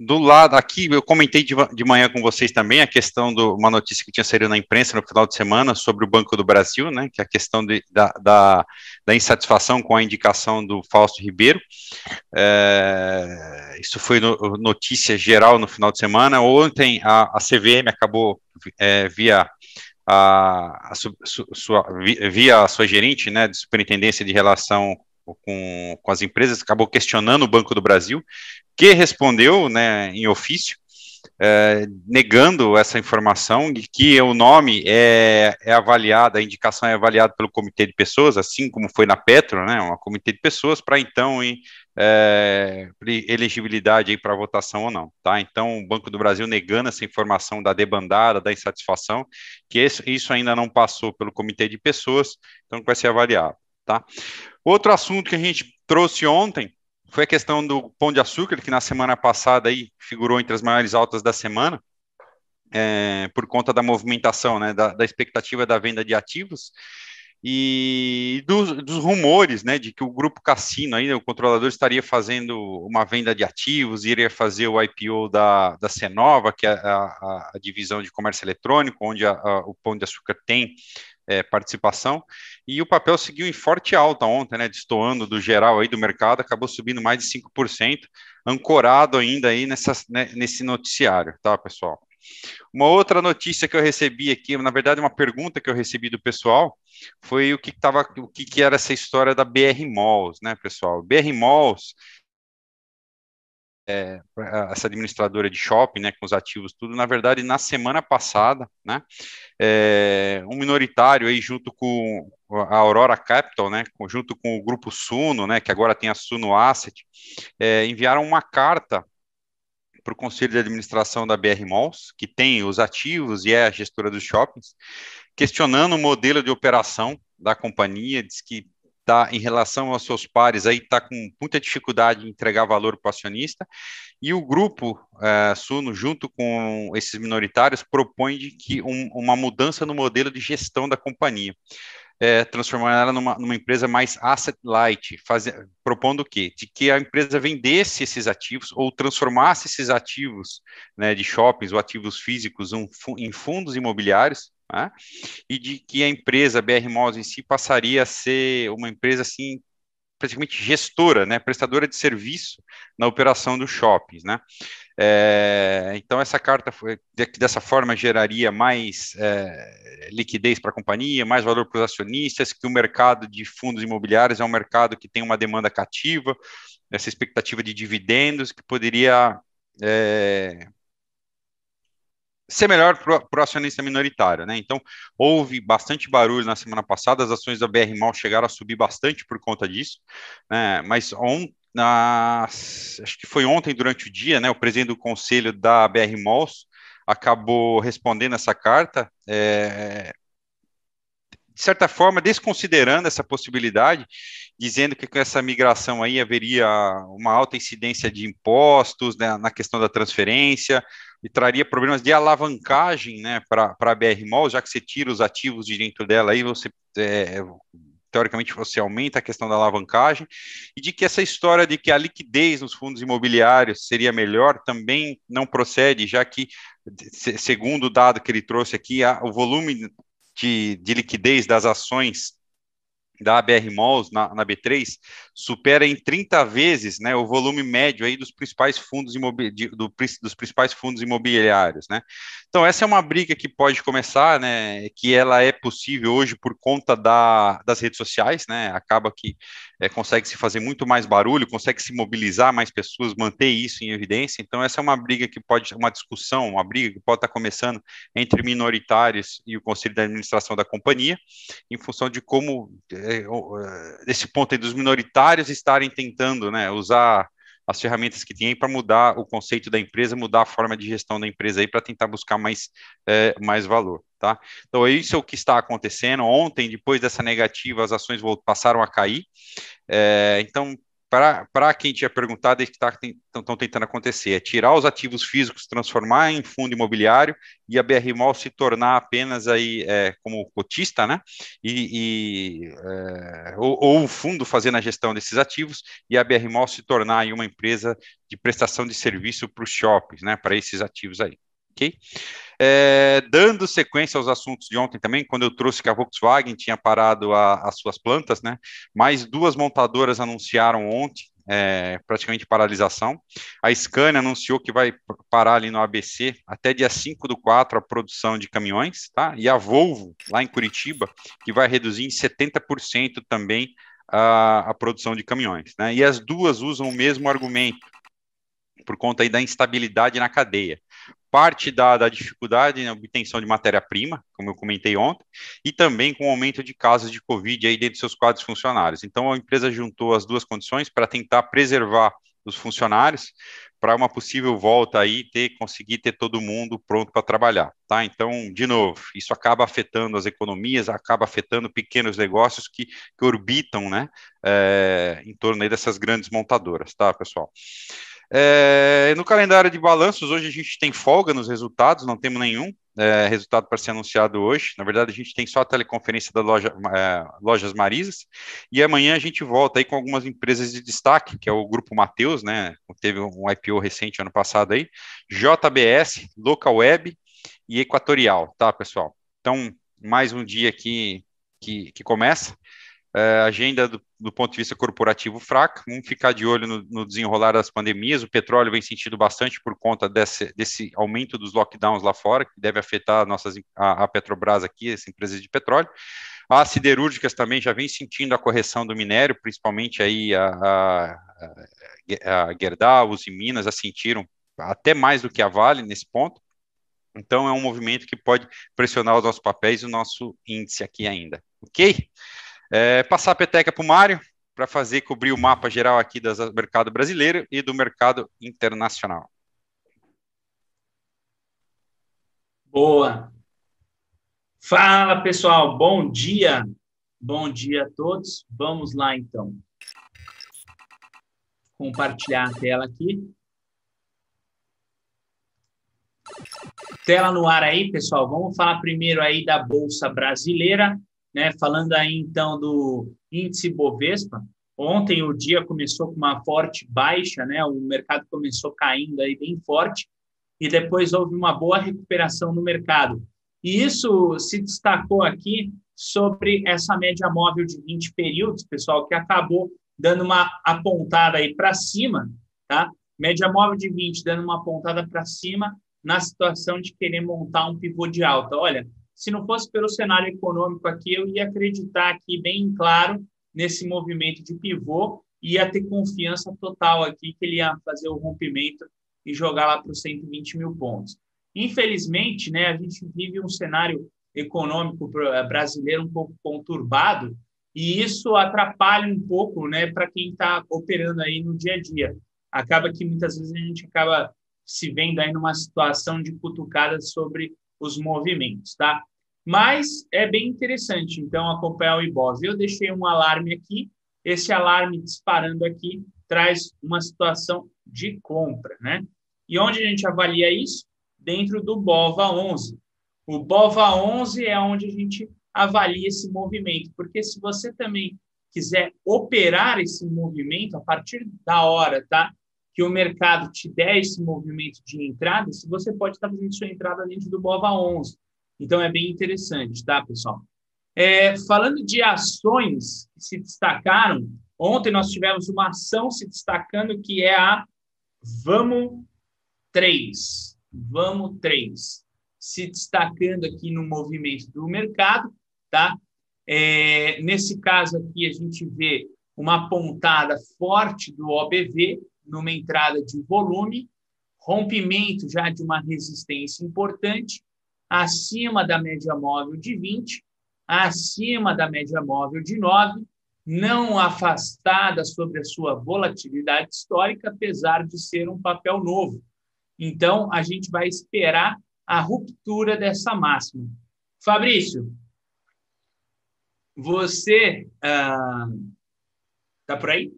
do lado aqui, eu comentei de, de manhã com vocês também a questão de uma notícia que tinha saído na imprensa no final de semana sobre o Banco do Brasil, né, que é a questão de, da, da, da, insatisfação com a indicação do Fausto Ribeiro. É, isso foi no, notícia geral no final de semana. Ontem a, a CVM acabou é, via a, a su, sua, via a sua gerente, né, de superintendência de relação com, com as empresas, acabou questionando o Banco do Brasil, que respondeu né, em ofício, é, negando essa informação de que o nome é, é avaliado, a indicação é avaliada pelo comitê de pessoas, assim como foi na Petro, né, um comitê de pessoas, para então em, é, elegibilidade para votação ou não, tá? Então, o Banco do Brasil negando essa informação da debandada, da insatisfação, que isso, isso ainda não passou pelo comitê de pessoas, então vai ser avaliado, tá? Outro assunto que a gente trouxe ontem foi a questão do pão de açúcar, que na semana passada aí figurou entre as maiores altas da semana, é, por conta da movimentação, né, da, da, expectativa da venda de ativos e dos, dos, rumores, né, de que o grupo Cassino, aí, o controlador, estaria fazendo uma venda de ativos, iria fazer o IPO da, da Cenova, que é a, a, a divisão de comércio eletrônico, onde a, o pão de açúcar tem é, participação, e o papel seguiu em forte alta ontem, né, destoando do geral aí do mercado, acabou subindo mais de 5%, ancorado ainda aí nessa, né, nesse noticiário, tá, pessoal? Uma outra notícia que eu recebi aqui, na verdade uma pergunta que eu recebi do pessoal, foi o que, tava, o que, que era essa história da BR Malls, né, pessoal? BR Malls é, essa administradora de shopping, né, com os ativos tudo, na verdade, na semana passada, né, é, um minoritário aí junto com a Aurora Capital, né, junto com o grupo Suno, né, que agora tem a Suno Asset, é, enviaram uma carta para o Conselho de Administração da BR Malls, que tem os ativos e é a gestora dos shoppings, questionando o modelo de operação da companhia, diz que tá, em relação aos seus pares, aí está com muita dificuldade em entregar valor para o acionista, e o grupo é, Suno, junto com esses minoritários, propõe de que um, uma mudança no modelo de gestão da companhia. é, transformando ela numa, numa, empresa mais asset light, faz, propondo o quê? De que a empresa vendesse esses ativos ou transformasse esses ativos né, de shoppings ou ativos físicos um, em fundos imobiliários, né, e de que a empresa BR Malls em si passaria a ser uma empresa assim praticamente gestora, né, prestadora de serviço na operação dos shoppings, né. É, então essa carta foi, dessa forma geraria mais é, liquidez para a companhia, mais valor para os acionistas, que o mercado de fundos imobiliários é um mercado que tem uma demanda cativa, essa expectativa de dividendos que poderia é, ser melhor para o acionista minoritário, né? Então, houve bastante barulho na semana passada, as ações da BR Mal chegaram a subir bastante por conta disso, né? Mas on, na, acho que foi ontem durante o dia, né? O presidente do conselho da BR Malls acabou respondendo essa carta, é, de certa forma, desconsiderando essa possibilidade, dizendo que com essa migração aí haveria uma alta incidência de impostos né, na questão da transferência, e traria problemas de alavancagem né, para a BR Mall, já que você tira os ativos de dentro dela, aí você é, teoricamente você aumenta a questão da alavancagem, e de que essa história de que a liquidez nos fundos imobiliários seria melhor também não procede, já que, segundo o dado que ele trouxe aqui, a, o volume de, de liquidez das ações da BR Malls na, na, B3 supera em 30 vezes né, o volume médio aí dos principais fundos de, do, dos principais fundos imobiliários, né? Então essa é uma briga que pode começar, né? Que ela é possível hoje por conta da, das redes sociais, né? Acaba que é, consegue se fazer muito mais barulho, consegue se mobilizar mais pessoas, manter isso em evidência. Então essa é uma briga que pode, uma discussão, uma briga que pode estar começando entre minoritários e o conselho de administração da companhia, em função de como é, é, esse ponto aí dos minoritários estarem tentando né, usar as ferramentas que tem para mudar o conceito da empresa, mudar a forma de gestão da empresa aí para tentar buscar mais, é, mais valor, tá? Então, isso é o que está acontecendo. Ontem, depois dessa negativa, as ações passaram a cair. É, então, para quem tinha perguntado, é que estão tá, tentando acontecer, é tirar os ativos físicos, transformar em fundo imobiliário e a BR Mall se tornar apenas aí é, como cotista, né? E, e é, ou, ou, o fundo fazendo a gestão desses ativos e a BR Mall se tornar aí uma empresa de prestação de serviço para os shoppings, né? Para esses ativos aí ok? É, dando sequência aos assuntos de ontem também, quando eu trouxe que a Volkswagen tinha parado a, as suas plantas, né? Mais duas montadoras anunciaram ontem é, praticamente paralisação. A Scania anunciou que vai parar ali no ABC até dia 5 do 4 a produção de caminhões, tá? E a Volvo, lá em Curitiba, que vai reduzir em 70% também a, a produção de caminhões, né? E as duas usam o mesmo argumento, por conta aí da instabilidade na cadeia parte da, da dificuldade na obtenção de matéria-prima, como eu comentei ontem, e também com o aumento de casos de Covid aí dentro de seus quadros funcionários. Então, a empresa juntou as duas condições para tentar preservar os funcionários para uma possível volta aí, ter, conseguir ter todo mundo pronto para trabalhar, tá? Então, de novo, isso acaba afetando as economias, acaba afetando pequenos negócios que, que orbitam, né, é, em torno aí dessas grandes montadoras, tá, pessoal? É, no calendário de balanços, hoje a gente tem folga nos resultados, não temos nenhum é, resultado para ser anunciado hoje. Na verdade, a gente tem só a teleconferência da loja, é, Lojas Marisas. E amanhã a gente volta aí com algumas empresas de destaque, que é o Grupo Mateus, né? Teve um IPO recente ano passado aí, JBS, Local Web e Equatorial, tá, pessoal? Então, mais um dia aqui que, que começa é, agenda do, do, ponto de vista corporativo fraca, vamos ficar de olho no, no, desenrolar das pandemias, o petróleo vem sentido bastante por conta desse, desse aumento dos lockdowns lá fora, que deve afetar nossas, a, a Petrobras aqui, essa empresa de petróleo, as siderúrgicas também já vem sentindo a correção do minério, principalmente aí a, a, a Gerdau, os Minas já sentiram até mais do que a Vale nesse ponto, então é um movimento que pode pressionar os nossos papéis e o nosso índice aqui ainda, ok? É, passar a peteca para o Mário, para fazer cobrir o mapa geral aqui do mercado brasileiro e do mercado internacional. Boa. Fala, pessoal. Bom dia. Bom dia a todos. Vamos lá, então. Compartilhar a tela aqui. Tela no ar aí, pessoal. Vamos falar primeiro aí da Bolsa Brasileira né? Falando aí então do índice Bovespa, ontem o dia começou com uma forte baixa, né? O mercado começou caindo aí bem forte e depois houve uma boa recuperação no mercado. E isso se destacou aqui sobre essa média móvel de 20 períodos, pessoal, que acabou dando uma apontada aí para cima, tá? Média móvel de 20 dando uma apontada para cima na situação de querer montar um pivô de alta. Olha, se não fosse pelo cenário econômico aqui, eu ia acreditar aqui bem claro nesse movimento de pivô e ia ter confiança total aqui que ele ia fazer o rompimento e jogar lá para os 120 mil pontos. Infelizmente, né, a gente vive um cenário econômico brasileiro um pouco conturbado e isso atrapalha um pouco né, para quem está operando aí no dia a dia. Acaba que muitas vezes a gente acaba se vendo aí numa situação de cutucada sobre os movimentos, tá? Mas é bem interessante, então, acompanhar o IBOV. Eu deixei um alarme aqui, esse alarme disparando aqui traz uma situação de compra, né? E onde a gente avalia isso? Dentro do BOVA 11. O BOVA 11 é onde a gente avalia esse movimento, porque se você também quiser operar esse movimento a partir da hora, tá? Que o mercado te der esse movimento de entrada, se você pode estar fazendo sua entrada dentro do BOVA 11. Então é bem interessante, tá, pessoal? É, falando de ações que se destacaram, ontem nós tivemos uma ação se destacando que é a Vamos 3. Vamos 3. Se destacando aqui no movimento do mercado, tá? É, nesse caso aqui, a gente vê uma pontada forte do OBV numa entrada de volume, rompimento já de uma resistência importante, acima da média móvel de 20, acima da média móvel de 9, não afastada sobre a sua volatilidade histórica, apesar de ser um papel novo. Então, a gente vai esperar a ruptura dessa máxima. Fabrício, você está ah, por aí?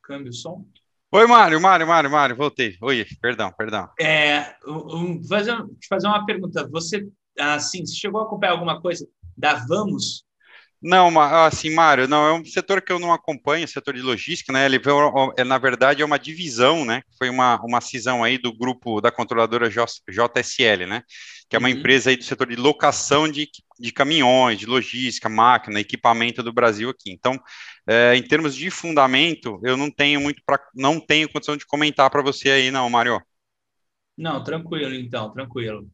Câmbio som? Oi, Mário, Mário, Mário, Mário, voltei. Oi, perdão, perdão. É, um, fazer, te fazer uma pergunta. Você, assim, chegou a acompanhar alguma coisa da Vamos não, assim, Mário, não, é um setor que eu não acompanho, setor de logística, né? Ele é, na verdade é uma divisão, né? Foi uma, uma cisão aí do grupo da controladora JSL, né? Que é uma uhum. empresa aí do setor de locação de, de caminhões, de logística, máquina, equipamento do Brasil aqui. Então, é, em termos de fundamento, eu não tenho muito para, não tenho condição de comentar para você aí, não, Mário. Não, tranquilo, então, tranquilo.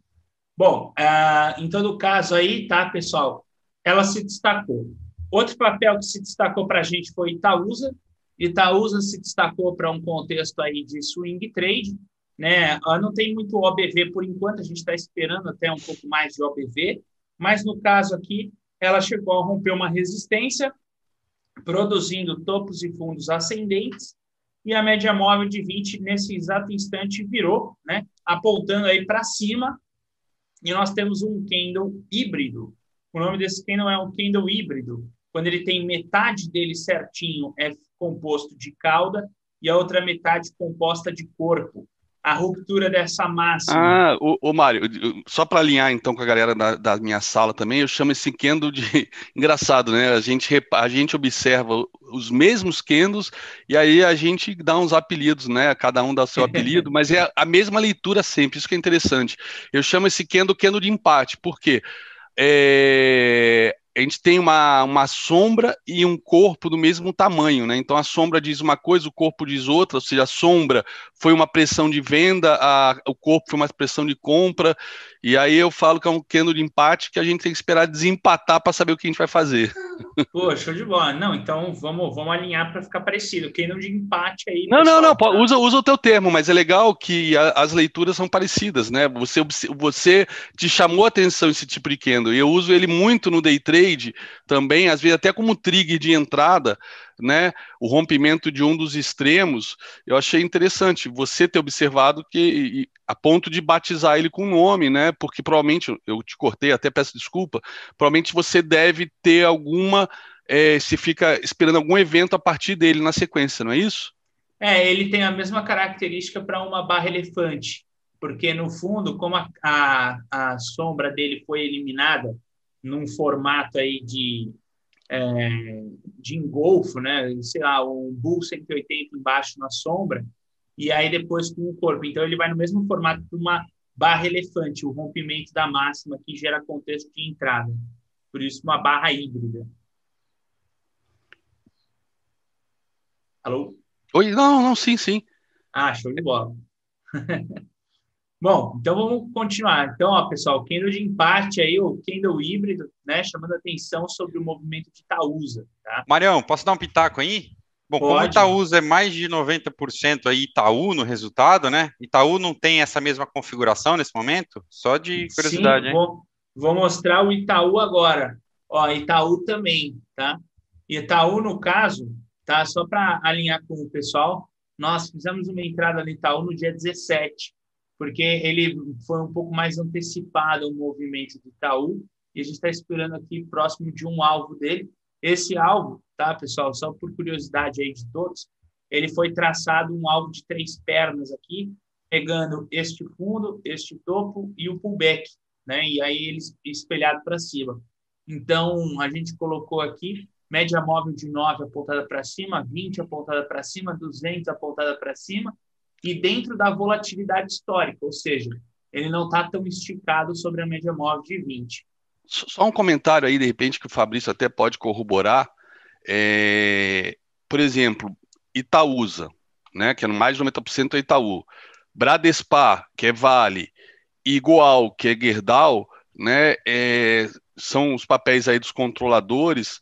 Bom, uh, em todo caso aí, tá, pessoal? Ela se destacou. Outro papel que se destacou para a gente foi Itaúsa. Itaúsa se destacou para um contexto aí de swing trade, né? Não tem muito OBV por enquanto, a gente está esperando até um pouco mais de OBV, mas no caso aqui, ela chegou a romper uma resistência, produzindo topos e fundos ascendentes, e a média móvel de 20 nesse exato instante virou, né? Apontando aí para cima, e nós temos um candle híbrido, o nome desse candle é um candle híbrido, quando ele tem metade dele certinho é composto de cauda e a outra metade composta de corpo. A ruptura dessa massa. Ah, o, o Mário, só para alinhar então com a galera da, da, minha sala também, eu chamo esse candle de engraçado, né? A gente, a gente observa os mesmos candles e aí a gente dá uns apelidos, né? Cada um dá o seu apelido, mas é a mesma leitura sempre, isso que é interessante. Eu chamo esse candle candle de empate, por quê? Porque é, a gente tem uma, uma sombra e um corpo do mesmo tamanho, né? Então a sombra diz uma coisa, o corpo diz outra, ou seja, a sombra foi uma pressão de venda, a, o corpo foi uma pressão de compra, e aí eu falo que é um queno de empate que a gente tem que esperar desempatar para saber o que a gente vai fazer. Pô, show de bola. Não, então vamos, vamos alinhar para ficar parecido. Queno de empate aí. Não, pessoal, não, não, tá? usa, usa o teu termo, mas é legal que a, as leituras são parecidas, né? Você, você te chamou a atenção esse tipo de candle, e eu uso ele muito no day trade também, às vezes até como trigger de entrada, né, o rompimento de um dos extremos, eu achei interessante você ter observado que a ponto de batizar ele com nome, né? Porque provavelmente eu te cortei, até peço desculpa. Provavelmente você deve ter alguma, é, se fica esperando algum evento a partir dele na sequência, não é isso? É, ele tem a mesma característica para uma barra elefante, porque no fundo, como a, a, a sombra dele foi eliminada num formato aí de, é, de engolfo, né? Sei lá, um Bull 180 embaixo na sombra, e aí depois com o corpo. Então, ele vai no mesmo formato de uma barra elefante, o rompimento da máxima que gera contexto de entrada. Por isso, uma barra híbrida. Alô? Oi, não, não, sim, sim. Ah, show de bola. Bom, então vamos continuar. Então, ó, pessoal, candle de empate aí, o candle híbrido, né, chamando atenção sobre o movimento de Itaúsa, tá? Marião, posso dar um pitaco aí? Bom, Pode. como Itaúsa é mais de 90% aí Itaú no resultado, né? Itaú não tem essa mesma configuração nesse momento? Só de curiosidade, Sim, vou, vou mostrar o Itaú agora. Ó, Itaú também, tá? Itaú, no caso, tá? Só para alinhar com o pessoal, nós fizemos uma entrada no Itaú no dia 17, porque ele foi um pouco mais antecipado o movimento do Itaú, e a gente está esperando aqui próximo de um alvo dele. Esse alvo tá, pessoal? Só por curiosidade aí de todos, ele foi traçado um alvo de três pernas aqui, pegando este fundo, este topo e o pullback, né? E aí eles espelhado para cima. Então, a gente colocou aqui média móvel de 9 apontada para cima, 20 apontada para cima, 200 apontada para cima, e dentro da volatilidade histórica, ou seja, ele não está tão esticado sobre a média móvel de 20. Só um comentário aí, de repente, que o Fabrício até pode corroborar. É, por exemplo, Itaúsa, né, que é mais de 90% é Itaú. Bradespar, que é Vale, Goal, que é Gerdau, né, é, são os papéis aí dos controladores.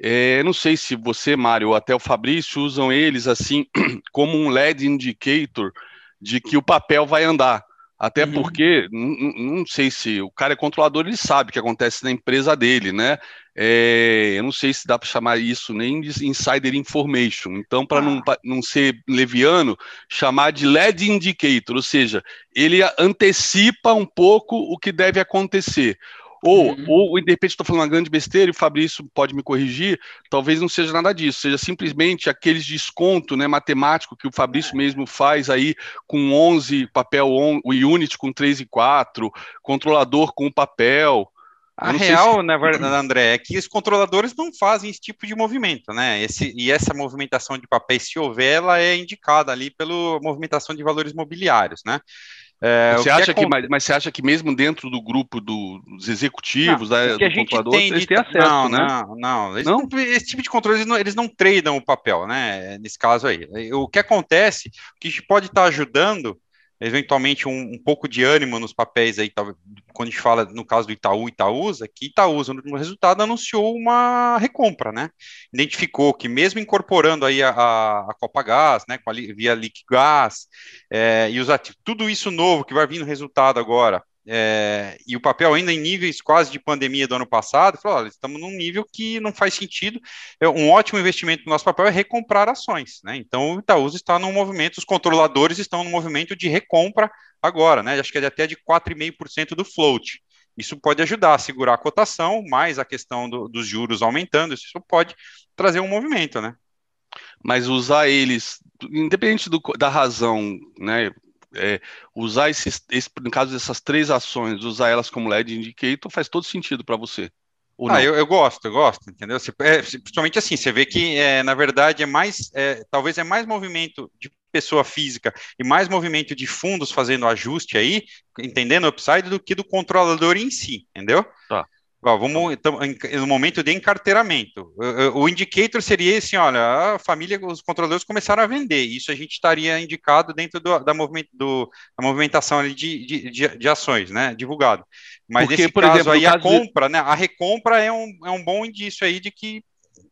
É, não sei se você, Mário, ou até o Fabrício usam eles assim como um LED indicator de que o papel vai andar. Até uhum. porque, não sei se o cara é controlador, ele sabe o que acontece na empresa dele, né? É, eu não sei se dá para chamar isso nem de insider information. Então, para ah. não, não ser leviano, chamar de lead indicator, ou seja, ele antecipa um pouco o que deve acontecer. Ou, uhum. ou de repente estou falando uma grande besteira e o Fabrício pode me corrigir, talvez não seja nada disso, seja simplesmente aqueles desconto né, matemático que o Fabrício é. mesmo faz aí com 11, papel on, o Unity com 3 e 4, controlador com papel. A real, se... na verdade, André, é que os controladores não fazem esse tipo de movimento, né? Esse, e essa movimentação de papéis, se houver, ela é indicada ali pela movimentação de valores mobiliários, né? É, você acha que, mas, mas, você acha que mesmo dentro do grupo do, dos executivos, não, da, do controlador, eles têm acesso, não, né? Não, não, não? não, esse tipo de controle, eles não, eles não tradam o papel, né? Nesse caso aí. O que acontece, o que pode estar ajudando eventualmente um, um, pouco de ânimo nos papéis aí, quando a gente fala no caso do Itaú Itaúsa, que Itaúsa no resultado anunciou uma recompra, né? Identificou que mesmo incorporando aí a, a, a Copa Gás, né, a, via Liquigás, é, e os ativos, tudo isso novo que vai vir no resultado agora, é, e o papel ainda em níveis quase de pandemia do ano passado, falou, olha, estamos num nível que não faz sentido, é, um ótimo investimento no nosso papel é recomprar ações, né? Então o Itaúsa está num movimento, os controladores estão no movimento de recompra agora, né? Acho que é até de 4,5% do float. Isso pode ajudar a segurar a cotação, mais a questão do, dos juros aumentando, isso pode trazer um movimento, né? Mas usar eles, independente do, da razão, né? É, usar esses, esse, no caso dessas três ações, usar elas como LED indicator faz todo sentido para você. ah, eu, eu, gosto, eu gosto, entendeu? Você, é, principalmente assim, você vê que é, na verdade é mais, é, talvez é mais movimento de pessoa física e mais movimento de fundos fazendo ajuste aí, entendendo o upside, do que do controlador em si, entendeu? Tá. Vamos então, no momento de encarteiramento. O, indicator seria esse, olha, a família, os controladores começaram a vender. Isso a gente estaria indicado dentro do, da, movimento, do, da movimentação ali de, de, de, ações, né? Divulgado. Mas Porque, nesse por caso exemplo, aí, a compra, de... né? A recompra é um, é um bom indício aí de que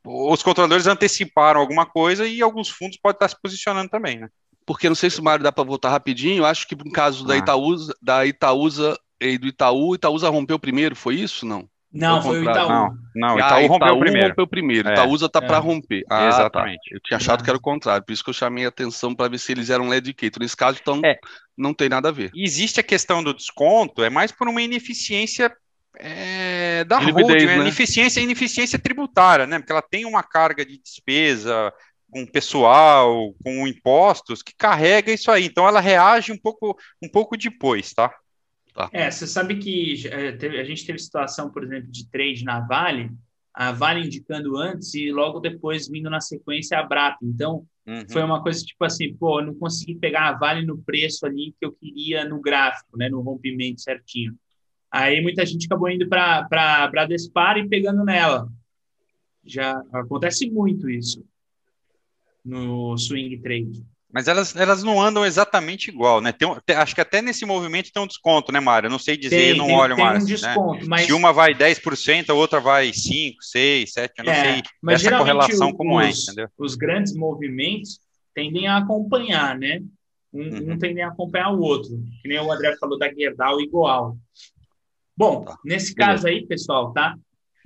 os controladores anteciparam alguma coisa e alguns fundos podem estar se posicionando também, né? Porque não sei se o Mário dá para voltar rapidinho. Acho que no caso ah. da Itaúsa, da Itaúsa e do Itaú, Itaúsa rompeu primeiro, foi isso? Não? Não, foi o Itaú. Não, não Itaú, ah, rompeu Itaú primeiro. rompeu primeiro. É, Itaúsa tá é. para romper. Ah, tá. Exatamente. Tá. Eu tinha achado que era o contrário, por isso que eu chamei a atenção para ver se eles eram LED indicator. Nesse caso, então, é. não tem nada a ver. Existe a questão do desconto, é mais por uma ineficiência é, da holding, né? ineficiência, ineficiência tributária, né? Porque ela tem uma carga de despesa com pessoal, com impostos, que carrega isso aí. Então ela reage um pouco, um pouco depois, tá? Tá. É, você sabe que é, a gente teve situação, por exemplo, de trade na Vale, a Vale indicando antes e logo depois vindo na sequência a Brap. Então, uhum. foi uma coisa tipo assim, pô, eu não consegui pegar a Vale no preço ali que eu queria no gráfico, né, no rompimento certinho. Aí muita gente acabou indo para a Bradespar e pegando nela. Já acontece muito isso no swing trade. Mas elas, elas não andam exatamente igual, né? Tem, tem, acho que até nesse movimento tem um desconto, né, Mário? Eu não sei dizer, tem, não tem, olho tem mais. Um desconto, né? mas... Se uma vai 10%, a outra vai 5, 6, 7, eu não é, sei mas essa correlação como é, os, entendeu? Os grandes movimentos tendem a acompanhar, né? Um, uhum. um tendem a acompanhar o outro. Que nem o André falou da Gerdau igual. Bom, tá. nesse caso aí, pessoal, tá?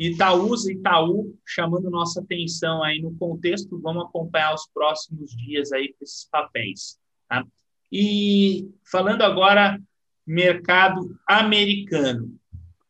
Itaúsa, Itaú, chamando nossa atenção aí no contexto, vamos acompanhar os próximos dias aí com esses papéis. Tá? E falando agora mercado americano.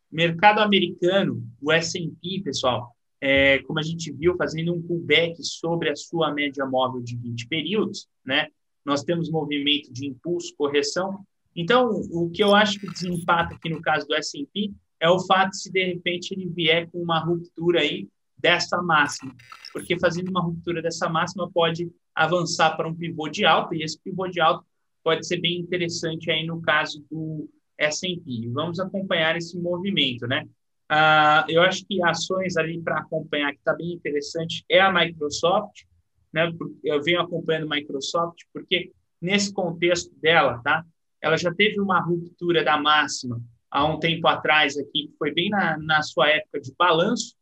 Mercado americano, o S&P, pessoal, é, como a gente viu, fazendo um pullback sobre a sua média móvel de 20 períodos, né? Nós temos movimento de impulso, correção. Então, o que eu acho que desempata aqui no caso do S&P é o fato se de repente ele vier com uma ruptura aí dessa máxima, porque fazendo uma ruptura dessa máxima pode avançar para um pivô de alta e esse pivô de alta pode ser bem interessante aí no caso do S&P. Vamos acompanhar esse movimento, né? Ah, eu acho que ações ali para acompanhar que está bem interessante é a Microsoft, né? Eu venho acompanhando a Microsoft porque nesse contexto dela, tá? Ela já teve uma ruptura da máxima há um tempo atrás aqui, foi bem na, na sua época de balanço,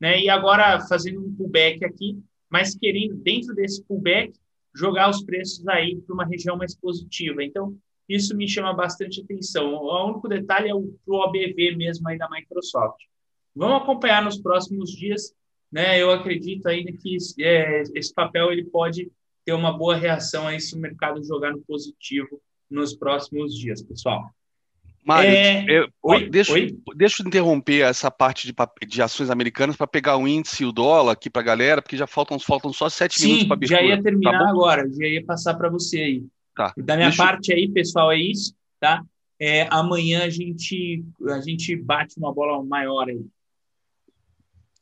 né? E agora fazendo um pullback aqui, mas querendo dentro desse pullback jogar os preços aí para uma região mais positiva. Então, isso me chama bastante atenção. O único detalhe é o OBV mesmo aí da Microsoft. Vamos acompanhar nos próximos dias, né? Eu acredito ainda que é, esse papel ele pode ter uma boa reação aí se o mercado jogar no positivo nos próximos dias, pessoal. Mário, é... eu, oi, deixa, oi? deixa eu interromper essa parte de, de ações americanas para pegar o índice e o dólar aqui para a galera, porque já faltam, faltam só sete Sim, minutos para abertura. já ia terminar tá agora, já ia passar para você aí. Tá. Da minha deixa... parte aí, pessoal, é isso, tá? É, amanhã a gente, a gente bate uma bola maior aí.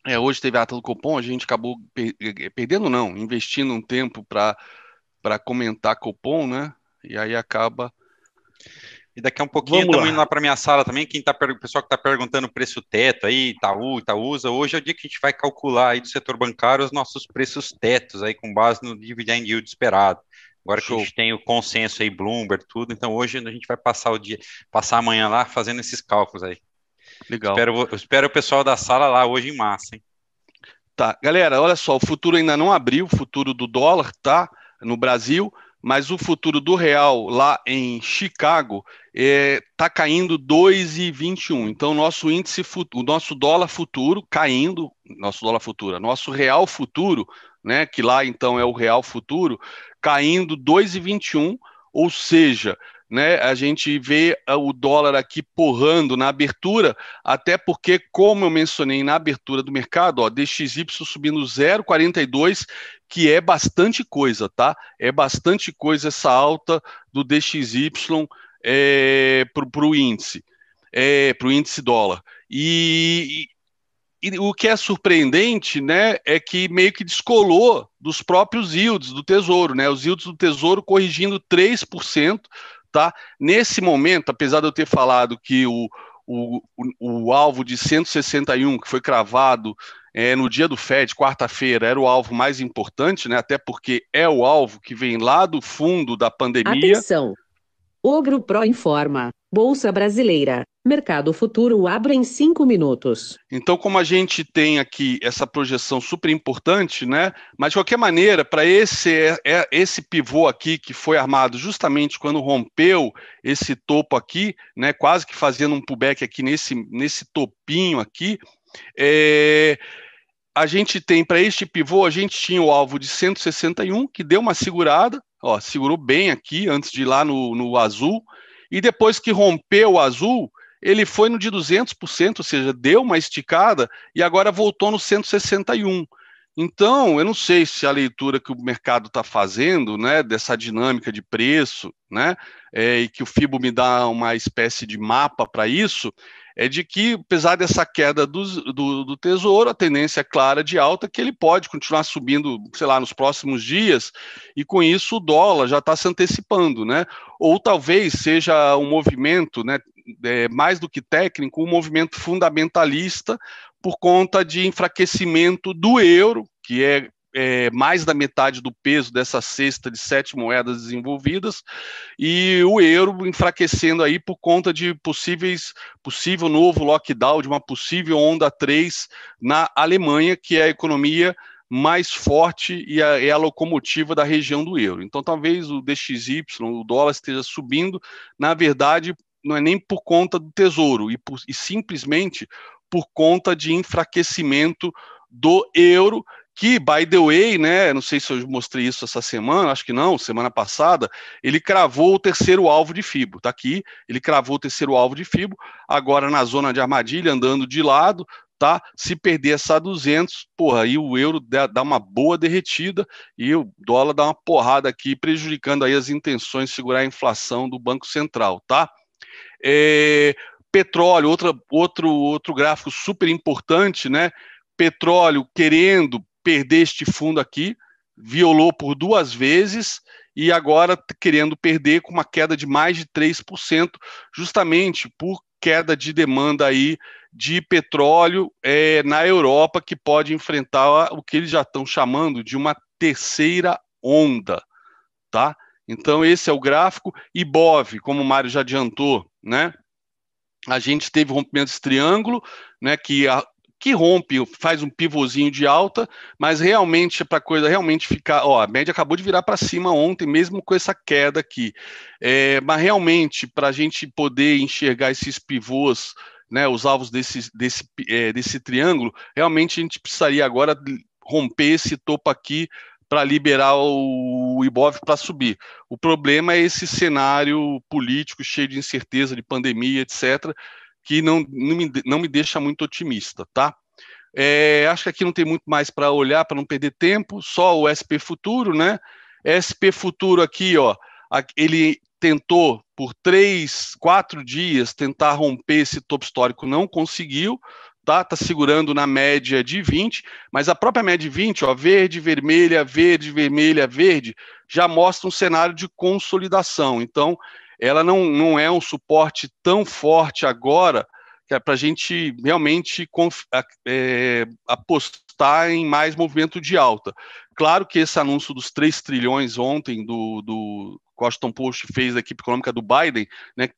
É, hoje teve a ata do Copom, a gente acabou per perdendo, não, investindo um tempo para comentar Copom, né? E aí acaba e daqui a um pouquinho estamos indo lá para minha sala também. Quem tá, o pessoal que está perguntando o preço teto aí, Itaú, Itaúsa, hoje é o dia que a gente vai calcular aí do setor bancário os nossos preços tetos aí com base no dividend yield esperado. Agora Show. que a gente tem o consenso aí, Bloomberg, tudo, então hoje a gente vai passar o dia, passar amanhã lá fazendo esses cálculos aí. Legal. Espero, espero o pessoal da sala lá hoje em massa, hein? Tá, galera, olha só, o futuro ainda não abriu, o futuro do dólar, tá? No Brasil, mas o futuro do real lá em Chicago está é, tá caindo 2,21. Então, nosso índice, o nosso dólar futuro caindo, nosso dólar futuro, nosso real futuro, né, que lá então é o real futuro, caindo 2,21, ou seja, né, a gente vê o dólar aqui porrando na abertura, até porque, como eu mencionei na abertura do mercado, ó, DXY subindo 0,42, que é bastante coisa, tá? É bastante coisa essa alta do DXY é, para o índice, é, para o índice dólar. E, e, e, o que é surpreendente, né, é que meio que descolou dos próprios yields do Tesouro, né? Os yields do Tesouro corrigindo 3%, tá? Nesse momento, apesar de eu ter falado que o, o, o, o alvo de 161, que foi cravado é, no dia do FED, quarta-feira, era o alvo mais importante, né? Até porque é o alvo que vem lá do fundo da pandemia. Atenção! Ogro Pro informa. Bolsa Brasileira. Mercado Futuro abre em cinco minutos. Então, como a gente tem aqui essa projeção super importante, né? Mas de qualquer maneira, para esse, é, é, esse pivô aqui que foi armado justamente quando rompeu esse topo aqui, né? Quase que fazendo um pullback aqui nesse, nesse topinho aqui, é, a gente tem para este pivô, a gente tinha o alvo de 161, que deu uma segurada, ó, segurou bem aqui antes de ir lá no, no azul, e depois que rompeu o azul, ele foi no de 200%, ou seja, deu uma esticada e agora voltou no 161. Então, eu não sei se a leitura que o mercado está fazendo, né, dessa dinâmica de preço, né, é, e que o FIBO me dá uma espécie de mapa para isso, é de que, apesar dessa queda do, do, do, tesouro, a tendência é clara de alta que ele pode continuar subindo, sei lá, nos próximos dias, e com isso o dólar já está se antecipando, né? Ou talvez seja um movimento, né, é, mais do que técnico, um movimento fundamentalista por conta de enfraquecimento do euro, que é é, mais da metade do peso dessa cesta de sete moedas desenvolvidas, e o euro enfraquecendo aí por conta de possíveis, possível novo lockdown, de uma possível onda 3 na Alemanha, que é a economia mais forte e a, é a locomotiva da região do euro. Então, talvez o DXY, o dólar esteja subindo, na verdade, não é nem por conta do tesouro, e, por, e simplesmente por conta de enfraquecimento do euro que, by the way, né, não sei se eu mostrei isso essa semana, acho que não, semana passada, ele cravou o terceiro alvo de FIBO, tá aqui, ele cravou o terceiro alvo de FIBO, agora na zona de armadilha, andando de lado, tá, se perder essa 200, porra, aí o euro dá uma boa derretida e o dólar dá uma porrada aqui, prejudicando aí as intenções de segurar a inflação do Banco Central, tá? É, petróleo, outra, outro, outro gráfico super importante, né? Petróleo querendo perder este fundo aqui, violou por duas vezes e agora querendo perder com uma queda de mais de 3%, justamente por queda de demanda aí de petróleo é, na Europa, que pode enfrentar o que eles já estão chamando de uma terceira onda, tá? Então esse é o gráfico. IBOV, como o Mário já adiantou, né? A gente teve rompimento desse triângulo, né? Que a, que rompe, faz um pivôzinho de alta, mas realmente para a coisa realmente ficar, ó, a média acabou de virar para cima ontem, mesmo com essa queda aqui. É, mas realmente para a gente poder enxergar esses pivôs, né, os alvos desse, desse, é, desse triângulo, realmente a gente precisaria agora romper esse topo aqui para liberar o Ibov para subir. O problema é esse cenário político cheio de incerteza, de pandemia, etc que não, não, me, não me deixa muito otimista, tá? É, acho que aqui não tem muito mais para olhar, para não perder tempo, só o SP Futuro, né? SP Futuro aqui, ó, ele tentou por três, quatro dias tentar romper esse topo histórico, não conseguiu, tá? Tá segurando na média de 20, mas a própria média de 20, ó, verde, vermelha, verde, vermelha, verde, já mostra um cenário de consolidação. Então, ela não, não é um suporte tão forte agora que é para a gente realmente é, apostar em mais movimento de alta. Claro que esse anúncio dos 3 trilhões ontem do, do Washington Post fez da equipe econômica do Biden, né,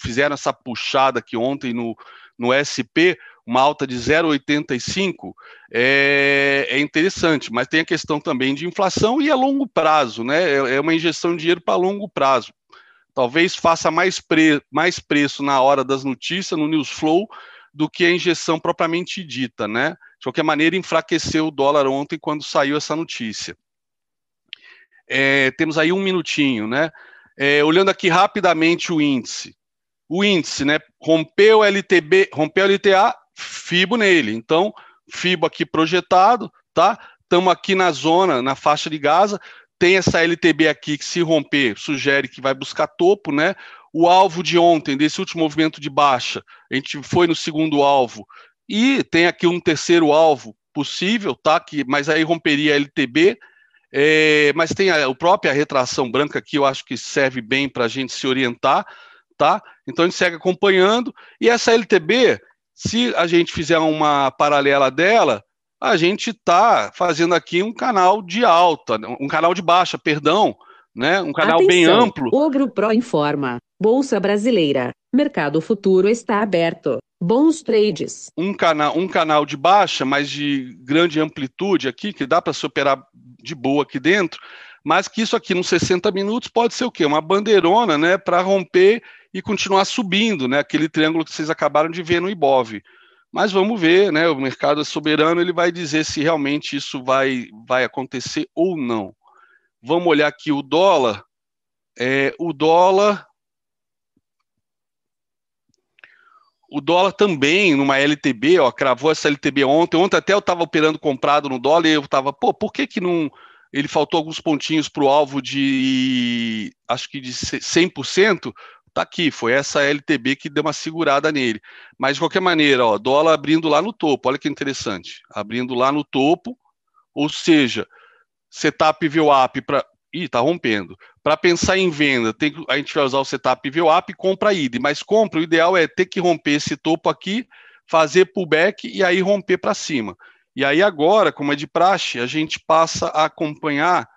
fizeram essa puxada aqui ontem no, no SP, uma alta de 0,85, é, é, interessante, mas tem a questão também de inflação e a longo prazo, né? É, é uma injeção de dinheiro para longo prazo talvez faça mais, pre mais preço na hora das notícias, no news flow, do que a injeção propriamente dita, né? De qualquer maneira, enfraqueceu o dólar ontem quando saiu essa notícia. É, temos aí um minutinho, né? É, olhando aqui rapidamente o índice. O índice, né? Rompeu LTB, rompeu LTA, FIBO nele. Então, FIBO aqui projetado, tá? Estamos aqui na zona, na faixa de Gaza tem essa LTB aqui que se romper, sugere que vai buscar topo, né? O alvo de ontem, desse último movimento de baixa, a gente foi no segundo alvo e tem aqui um terceiro alvo possível, tá? Que, mas aí romperia a LTB, é, mas tem a, a própria retração branca que eu acho que serve bem para a gente se orientar, tá? Então a gente segue acompanhando e essa LTB, se a gente fizer uma paralela dela, a gente está fazendo aqui um canal de alta, um canal de baixa, perdão, né? Um canal Atenção, bem amplo. Ogro Pro informa. Bolsa Brasileira. Mercado futuro está aberto. Bons trades. Um canal, um canal de baixa, mas de grande amplitude aqui, que dá para se operar de boa aqui dentro, mas que isso aqui nos 60 minutos pode ser o quê? Uma bandeirona, né, para romper e continuar subindo, né? Aquele triângulo que vocês acabaram de ver no IBOV. Mas vamos ver, né? O mercado é soberano, ele vai dizer se realmente isso vai, vai acontecer ou não. Vamos olhar aqui o dólar. É, o dólar. o dólar também, numa LTB, ó, cravou essa LTB ontem. Ontem até eu estava operando comprado no dólar e eu estava, pô, por que que não. Ele faltou alguns pontinhos para o alvo de, acho que de 100%. Tá aqui, foi essa LTB que deu uma segurada nele. Mas de qualquer maneira, ó, dólar abrindo lá no topo, olha que interessante. Abrindo lá no topo, ou seja, setup VWAP para Ih, tá rompendo. Para pensar em venda, tem, a gente vai usar o setup VWAP e compra ID, mas compra, o ideal é ter que romper esse topo aqui, fazer pullback e aí romper para cima. E aí agora, como é de praxe, a gente passa a acompanhar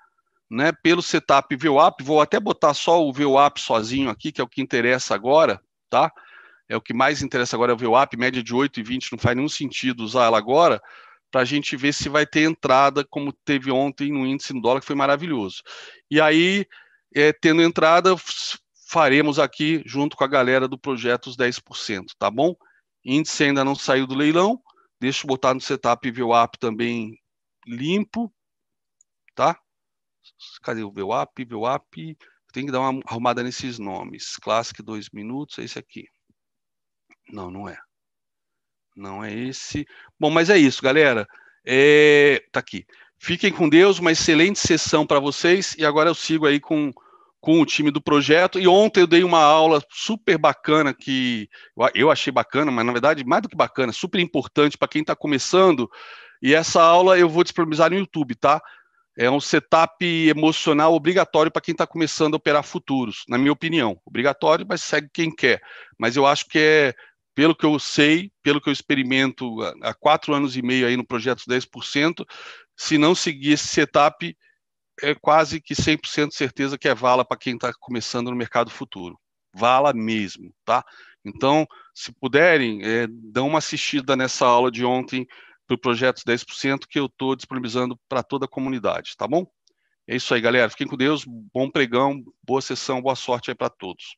né, pelo setup VWAP, vou até botar só o VWAP sozinho aqui, que é o que interessa agora, tá? É o que mais interessa agora é o VWAP, média de 8,20, não faz nenhum sentido usar ela agora, para a gente ver se vai ter entrada, como teve ontem no índice no dólar, que foi maravilhoso. E aí, é, tendo entrada, faremos aqui, junto com a galera do projeto, os 10%, tá bom? Índice ainda não saiu do leilão, deixa eu botar no setup VWAP também limpo, tá? Cadê o VWAP? VWAP, tem que dar uma arrumada nesses nomes. Classic 2 minutos, é esse aqui. Não, não é. Não é esse. Bom, mas é isso, galera. É... Tá aqui. Fiquem com Deus, uma excelente sessão para vocês. E agora eu sigo aí com, com o time do projeto. E ontem eu dei uma aula super bacana que eu achei bacana, mas na verdade, mais do que bacana, super importante para quem está começando. E essa aula eu vou disponibilizar no YouTube, tá? É um setup emocional obrigatório para quem está começando a operar futuros, na minha opinião. Obrigatório, mas segue quem quer. Mas eu acho que é pelo que eu sei, pelo que eu experimento há quatro anos e meio aí no projeto 10%, se não seguir esse setup, é quase que 100% certeza que é vala para quem está começando no mercado futuro. Vala mesmo, tá? Então, se puderem, é, dão uma assistida nessa aula de ontem para o projeto 10% que eu estou disponibilizando para toda a comunidade, tá bom? É isso aí, galera. Fiquem com Deus, bom pregão, boa sessão, boa sorte aí para todos.